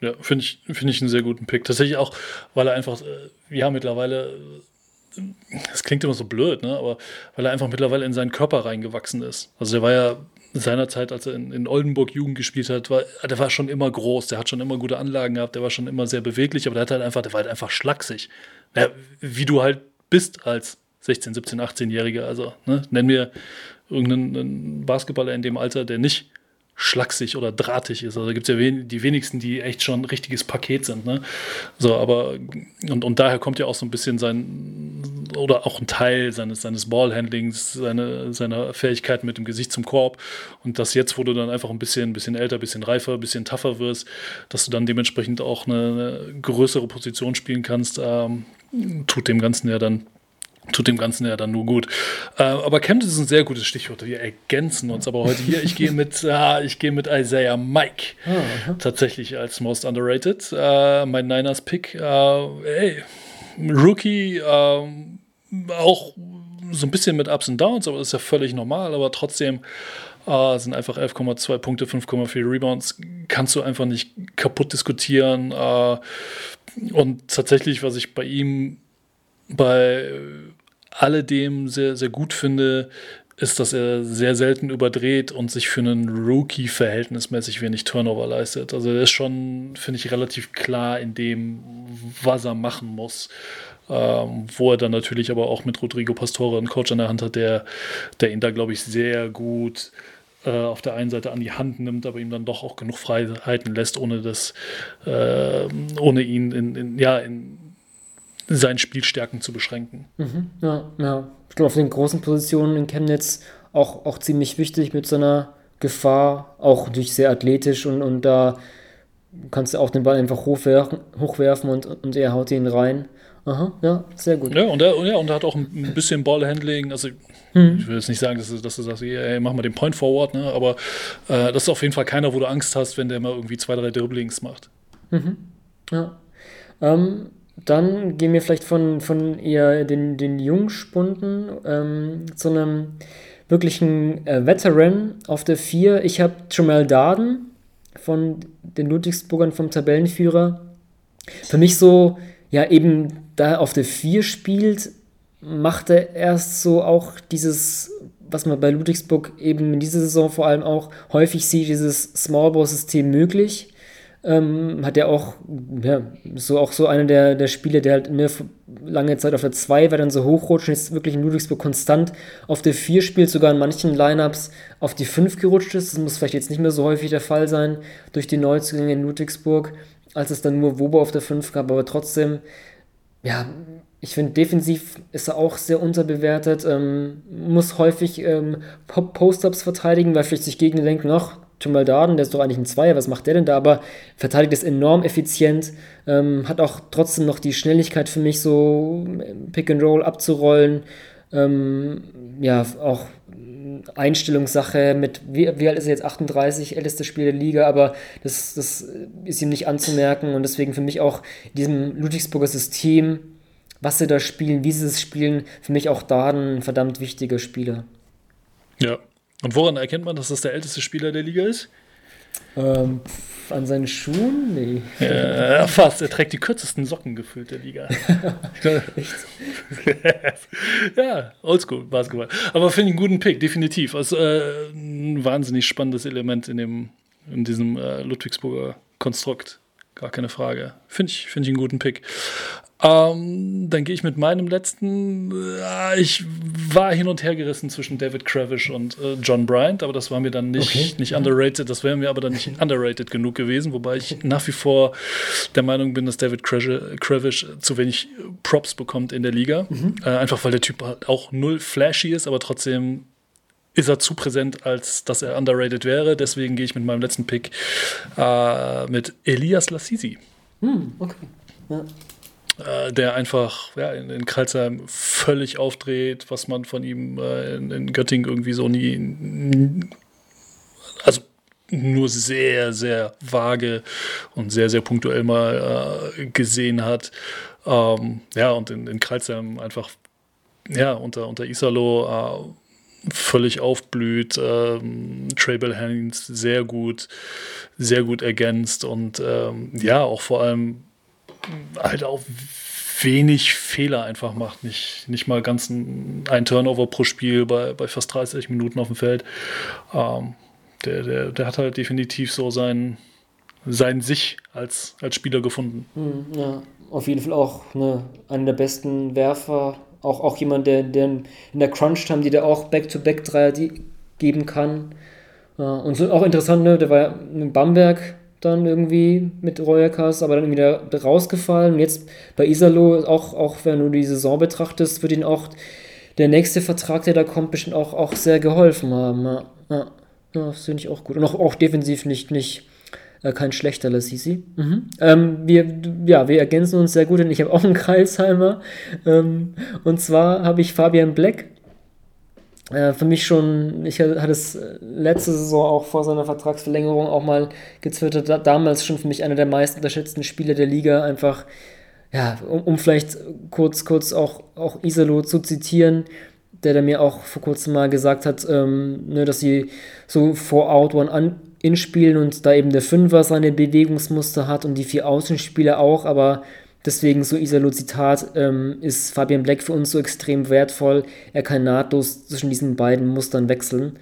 Ja, ja finde ich, find ich einen sehr guten Pick. Tatsächlich auch, weil er einfach, äh, ja, mittlerweile, das klingt immer so blöd, ne? aber weil er einfach mittlerweile in seinen Körper reingewachsen ist. Also er war ja seinerzeit, als er in, in, Oldenburg Jugend gespielt hat, war, der war schon immer groß, der hat schon immer gute Anlagen gehabt, der war schon immer sehr beweglich, aber der hat halt einfach, der war halt einfach schlaksig ja, wie du halt bist als 16, 17, 18-Jähriger. Also ne, nenn mir irgendeinen Basketballer in dem Alter, der nicht schlaksig oder drahtig ist. Also da gibt es ja wen die wenigsten, die echt schon ein richtiges Paket sind. Ne? So, aber und, und daher kommt ja auch so ein bisschen sein oder auch ein Teil seines, seines Ballhandlings, seine, seiner Fähigkeiten mit dem Gesicht zum Korb. Und das jetzt, wo du dann einfach ein bisschen, ein bisschen älter, ein bisschen reifer, ein bisschen tougher wirst, dass du dann dementsprechend auch eine, eine größere Position spielen kannst, ähm, tut dem Ganzen ja dann tut dem Ganzen ja dann nur gut. Äh, aber Chemnitz ist ein sehr gutes Stichwort. Wir ergänzen uns aber heute hier. Ich gehe mit, äh, ich gehe mit Isaiah Mike oh, tatsächlich als most underrated. Äh, mein Niners Pick. Äh, Rookie, ähm, auch so ein bisschen mit Ups und Downs, aber das ist ja völlig normal. Aber trotzdem äh, sind einfach 11,2 Punkte, 5,4 Rebounds. Kannst du einfach nicht kaputt diskutieren. Äh, und tatsächlich, was ich bei ihm bei alledem sehr, sehr gut finde, ist, dass er sehr selten überdreht und sich für einen Rookie verhältnismäßig wenig Turnover leistet. Also er ist schon, finde ich, relativ klar in dem, was er machen muss. Ähm, wo er dann natürlich aber auch mit Rodrigo Pastore einen Coach an der Hand hat, der, der ihn da, glaube ich, sehr gut äh, auf der einen Seite an die Hand nimmt, aber ihm dann doch auch genug Freiheiten lässt, ohne das, äh, ohne ihn in, in ja, in seinen Spielstärken zu beschränken. Mhm, ja, ja. Ich glaube, auf den großen Positionen in Chemnitz auch, auch ziemlich wichtig mit so einer Gefahr, auch natürlich sehr athletisch und, und da kannst du auch den Ball einfach hochwerfen, hochwerfen und, und er haut ihn rein. Aha, ja, sehr gut. Ja, und er, ja, und er hat auch ein bisschen Ballhandling. Also, hm. ich will jetzt nicht sagen, dass du, dass du sagst, ey, mach mal den Point Forward, ne? aber äh, das ist auf jeden Fall keiner, wo du Angst hast, wenn der mal irgendwie zwei, drei Dribblings macht. Mhm. Ja. Ähm, dann gehen wir vielleicht von, von eher den, den Jungspunden ähm, zu einem wirklichen äh, Veteran auf der 4. Ich habe Jamal Darden von den Ludwigsburgern vom Tabellenführer. Für mich so, ja, eben da er auf der 4 spielt, macht er erst so auch dieses, was man bei Ludwigsburg eben in dieser Saison vor allem auch häufig sieht, dieses Small-Ball-System möglich ähm, hat er auch, ja, so auch so einer der, der Spiele, der halt eine lange Zeit auf der 2 war, dann so hochrutscht und jetzt wirklich in Ludwigsburg konstant auf der 4 spielt, sogar in manchen Lineups auf die 5 gerutscht ist. Das muss vielleicht jetzt nicht mehr so häufig der Fall sein durch die Neuzugänge in Ludwigsburg, als es dann nur Wobo auf der 5 gab, aber trotzdem, ja, ich finde, defensiv ist er auch sehr unterbewertet, ähm, muss häufig ähm, Post-Ups verteidigen, weil vielleicht sich Gegner denken, ach, Jamal Darden, der ist doch eigentlich ein Zweier, was macht der denn da? Aber verteidigt ist enorm effizient, ähm, hat auch trotzdem noch die Schnelligkeit für mich, so Pick and Roll abzurollen. Ähm, ja, auch Einstellungssache mit, wie, wie alt ist er jetzt? 38, älteste Spiel der Liga, aber das, das ist ihm nicht anzumerken und deswegen für mich auch in diesem Ludwigsburger System was sie da spielen, wie sie es spielen, für mich auch da ein verdammt wichtiger Spieler. Ja. Und woran erkennt man, dass das der älteste Spieler der Liga ist? Ähm, an seinen Schuhen? Nee. Ja, fast. Er trägt die kürzesten Socken gefüllt der Liga. Ja, oldschool Basketball. Aber finde ich einen guten Pick, definitiv. Also äh, ein wahnsinnig spannendes Element in, dem, in diesem äh, Ludwigsburger Konstrukt. Gar keine Frage. Finde ich, find ich einen guten Pick. Ähm, dann gehe ich mit meinem letzten. Äh, ich war hin und her gerissen zwischen David Kravish und äh, John Bryant, aber das war mir dann nicht, okay. nicht underrated. Das wäre mir aber dann nicht underrated genug gewesen, wobei ich nach wie vor der Meinung bin, dass David Kravish zu wenig Props bekommt in der Liga. Mhm. Äh, einfach weil der Typ halt auch null flashy ist, aber trotzdem ist er zu präsent, als dass er underrated wäre. Deswegen gehe ich mit meinem letzten Pick äh, mit Elias Lassisi. Hm, okay. Ja. Äh, der einfach ja, in, in Karlsheim völlig aufdreht, was man von ihm äh, in, in, Göttingen irgendwie so nie, also nur sehr, sehr vage und sehr, sehr punktuell mal äh, gesehen hat. Ähm, ja, und in, in Kreuzheim einfach ja, unter, unter Isalo äh, völlig aufblüht. Ähm, Trable Hands sehr gut, sehr gut ergänzt und ähm, ja, auch vor allem halt auch wenig Fehler einfach macht. Nicht, nicht mal ganz ein, ein Turnover pro Spiel bei, bei fast 30 Minuten auf dem Feld. Ähm, der, der, der hat halt definitiv so sein, sein Sich als, als Spieler gefunden. Hm, ja, auf jeden Fall auch ne, einer der besten Werfer. Auch, auch jemand, der, der in der Crunch-Time, die der auch Back-to-Back-Dreier geben kann. und so auch interessant, ne, der war ja in Bamberg dann irgendwie mit Royakas, aber dann wieder rausgefallen. Und jetzt bei Isalo, auch, auch wenn du die Saison betrachtest, wird ihn auch der nächste Vertrag, der da kommt, bestimmt auch, auch sehr geholfen haben. Ja, ja, das finde ich auch gut. Und auch, auch defensiv nicht, nicht äh, kein schlechter Lassisi. Mhm. Ähm, wir, ja, wir ergänzen uns sehr gut, denn ich habe auch einen Kreisheimer. Ähm, und zwar habe ich Fabian Black äh, für mich schon, ich hatte es letzte Saison auch vor seiner Vertragsverlängerung auch mal gezwittert, da, damals schon für mich einer der meist unterschätzten Spieler der Liga, einfach, ja, um, um vielleicht kurz, kurz auch, auch Isalo zu zitieren, der, der mir auch vor kurzem mal gesagt hat, ähm, ne, dass sie so vor Out One an in spielen und da eben der Fünfer seine Bewegungsmuster hat und die vier Außenspieler auch, aber Deswegen so Isalo-Zitat ähm, ist Fabian Black für uns so extrem wertvoll. Er kann nahtlos zwischen diesen beiden Mustern wechseln.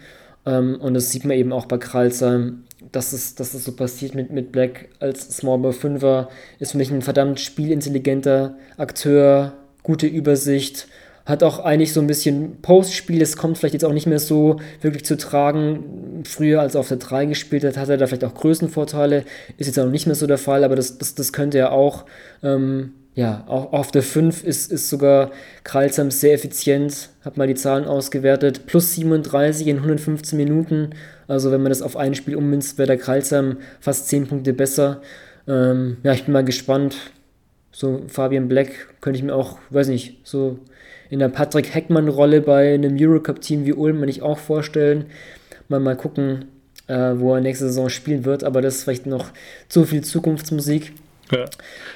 Ähm, und das sieht man eben auch bei Kralsheim, dass es, dass es so passiert mit, mit Black als Small Ball 5er. Ist für mich ein verdammt spielintelligenter Akteur, gute Übersicht. Hat auch eigentlich so ein bisschen Postspiel, das kommt vielleicht jetzt auch nicht mehr so wirklich zu tragen. Früher, als er auf der 3 gespielt hat, hat er da vielleicht auch Größenvorteile. Ist jetzt auch nicht mehr so der Fall, aber das, das, das könnte er auch. Ähm, ja, auch auf der 5 ist, ist sogar Kralsam sehr effizient. Hab mal die Zahlen ausgewertet. Plus 37 in 115 Minuten. Also, wenn man das auf ein Spiel ummünzt, wäre der Kralsam fast 10 Punkte besser. Ähm, ja, ich bin mal gespannt. So Fabian Black könnte ich mir auch, weiß nicht, so in der Patrick Heckmann-Rolle bei einem Eurocup-Team wie Ulm ich auch vorstellen. Mal, mal gucken, äh, wo er nächste Saison spielen wird, aber das ist vielleicht noch zu viel Zukunftsmusik. Ja.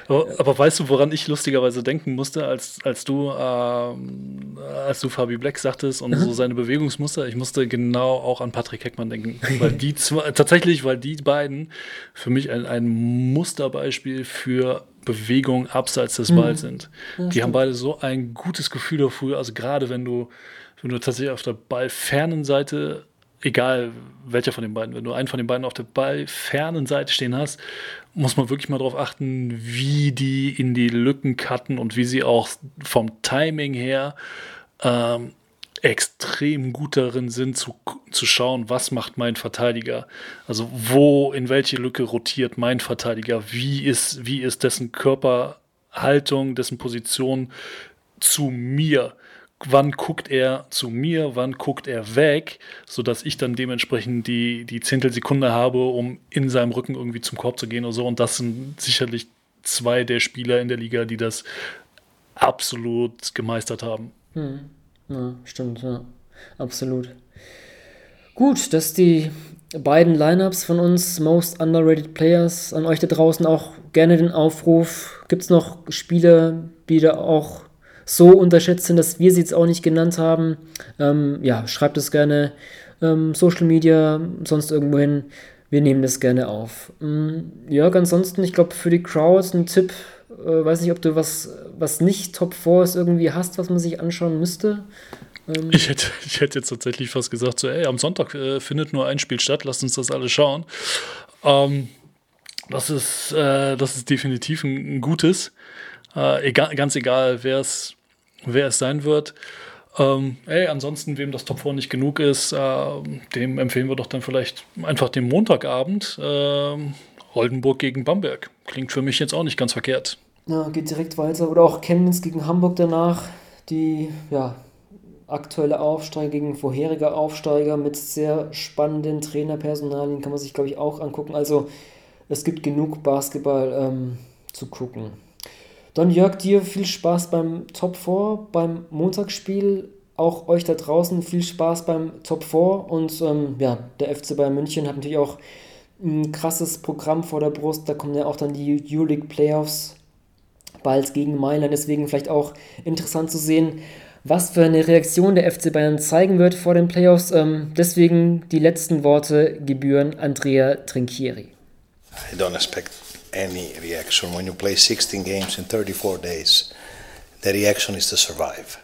Aber, aber, weißt du, woran ich lustigerweise denken musste, als, als du ähm, als du Fabi Black sagtest und so seine Bewegungsmuster, ich musste genau auch an Patrick Heckmann denken. Weil die zwei, tatsächlich, weil die beiden für mich ein, ein Musterbeispiel für Bewegung abseits des Balls mhm. sind. Ja, die haben beide so ein gutes Gefühl dafür, also gerade wenn du, wenn du tatsächlich auf der ballfernen Seite, egal welcher von den beiden, wenn du einen von den beiden auf der ballfernen Seite stehen hast, muss man wirklich mal darauf achten, wie die in die Lücken cutten und wie sie auch vom Timing her ähm, extrem gut darin sind, zu, zu schauen, was macht mein Verteidiger. Also wo, in welche Lücke rotiert mein Verteidiger, wie ist, wie ist dessen Körperhaltung, dessen Position zu mir. Wann guckt er zu mir, wann guckt er weg, sodass ich dann dementsprechend die, die Zehntelsekunde habe, um in seinem Rücken irgendwie zum Korb zu gehen oder so. Und das sind sicherlich zwei der Spieler in der Liga, die das absolut gemeistert haben. Hm. Ja, stimmt, ja. Absolut. Gut, dass die beiden Lineups von uns, Most Underrated Players, an euch da draußen auch gerne den Aufruf. Gibt es noch Spieler, die da auch so unterschätzt sind, dass wir sie jetzt auch nicht genannt haben. Ähm, ja, schreibt es gerne ähm, Social Media, sonst irgendwo hin. Wir nehmen das gerne auf. Ähm, ja, ansonsten, ich glaube, für die Crowd ein Tipp. Äh, weiß nicht, ob du was, was nicht Top 4 ist, irgendwie hast, was man sich anschauen müsste. Ähm, ich, hätte, ich hätte jetzt tatsächlich fast gesagt, so, ey, am Sonntag äh, findet nur ein Spiel statt, lasst uns das alle schauen. Ähm, das, ist, äh, das ist definitiv ein, ein gutes. Äh, egal, ganz egal, wer es sein wird. Ähm, ey, ansonsten, wem das Top 4 nicht genug ist, äh, dem empfehlen wir doch dann vielleicht einfach den Montagabend. Äh, Oldenburg gegen Bamberg. Klingt für mich jetzt auch nicht ganz verkehrt. Ja, geht direkt weiter. Oder auch Chemnitz gegen Hamburg danach. Die, ja, aktuelle Aufsteiger gegen vorherige Aufsteiger mit sehr spannenden Trainerpersonalien kann man sich, glaube ich, auch angucken. Also es gibt genug Basketball ähm, zu gucken. Dann Jörg, dir viel Spaß beim Top 4, beim Montagsspiel. Auch euch da draußen viel Spaß beim Top 4. Und ähm, ja, der FC Bayern München hat natürlich auch ein krasses Programm vor der Brust. Da kommen ja auch dann die Euroleague Playoffs bald gegen Mailand. Deswegen vielleicht auch interessant zu sehen, was für eine Reaktion der FC Bayern zeigen wird vor den Playoffs. Ähm, deswegen die letzten Worte gebühren Andrea Trinchieri. I don't expect any reaction when you play 16 games in 34 days. The reaction is to survive.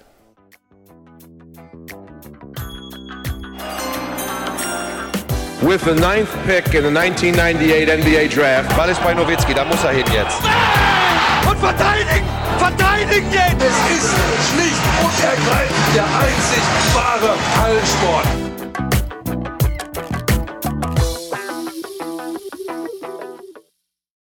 With the ninth pick in the 1998 NBA Draft. Ball ist bei Nowitzki, da muss er hin jetzt. Und verteidigen! Verteidigen jetzt! Es ist schlicht und ergreifend der einzig wahre Hallensport.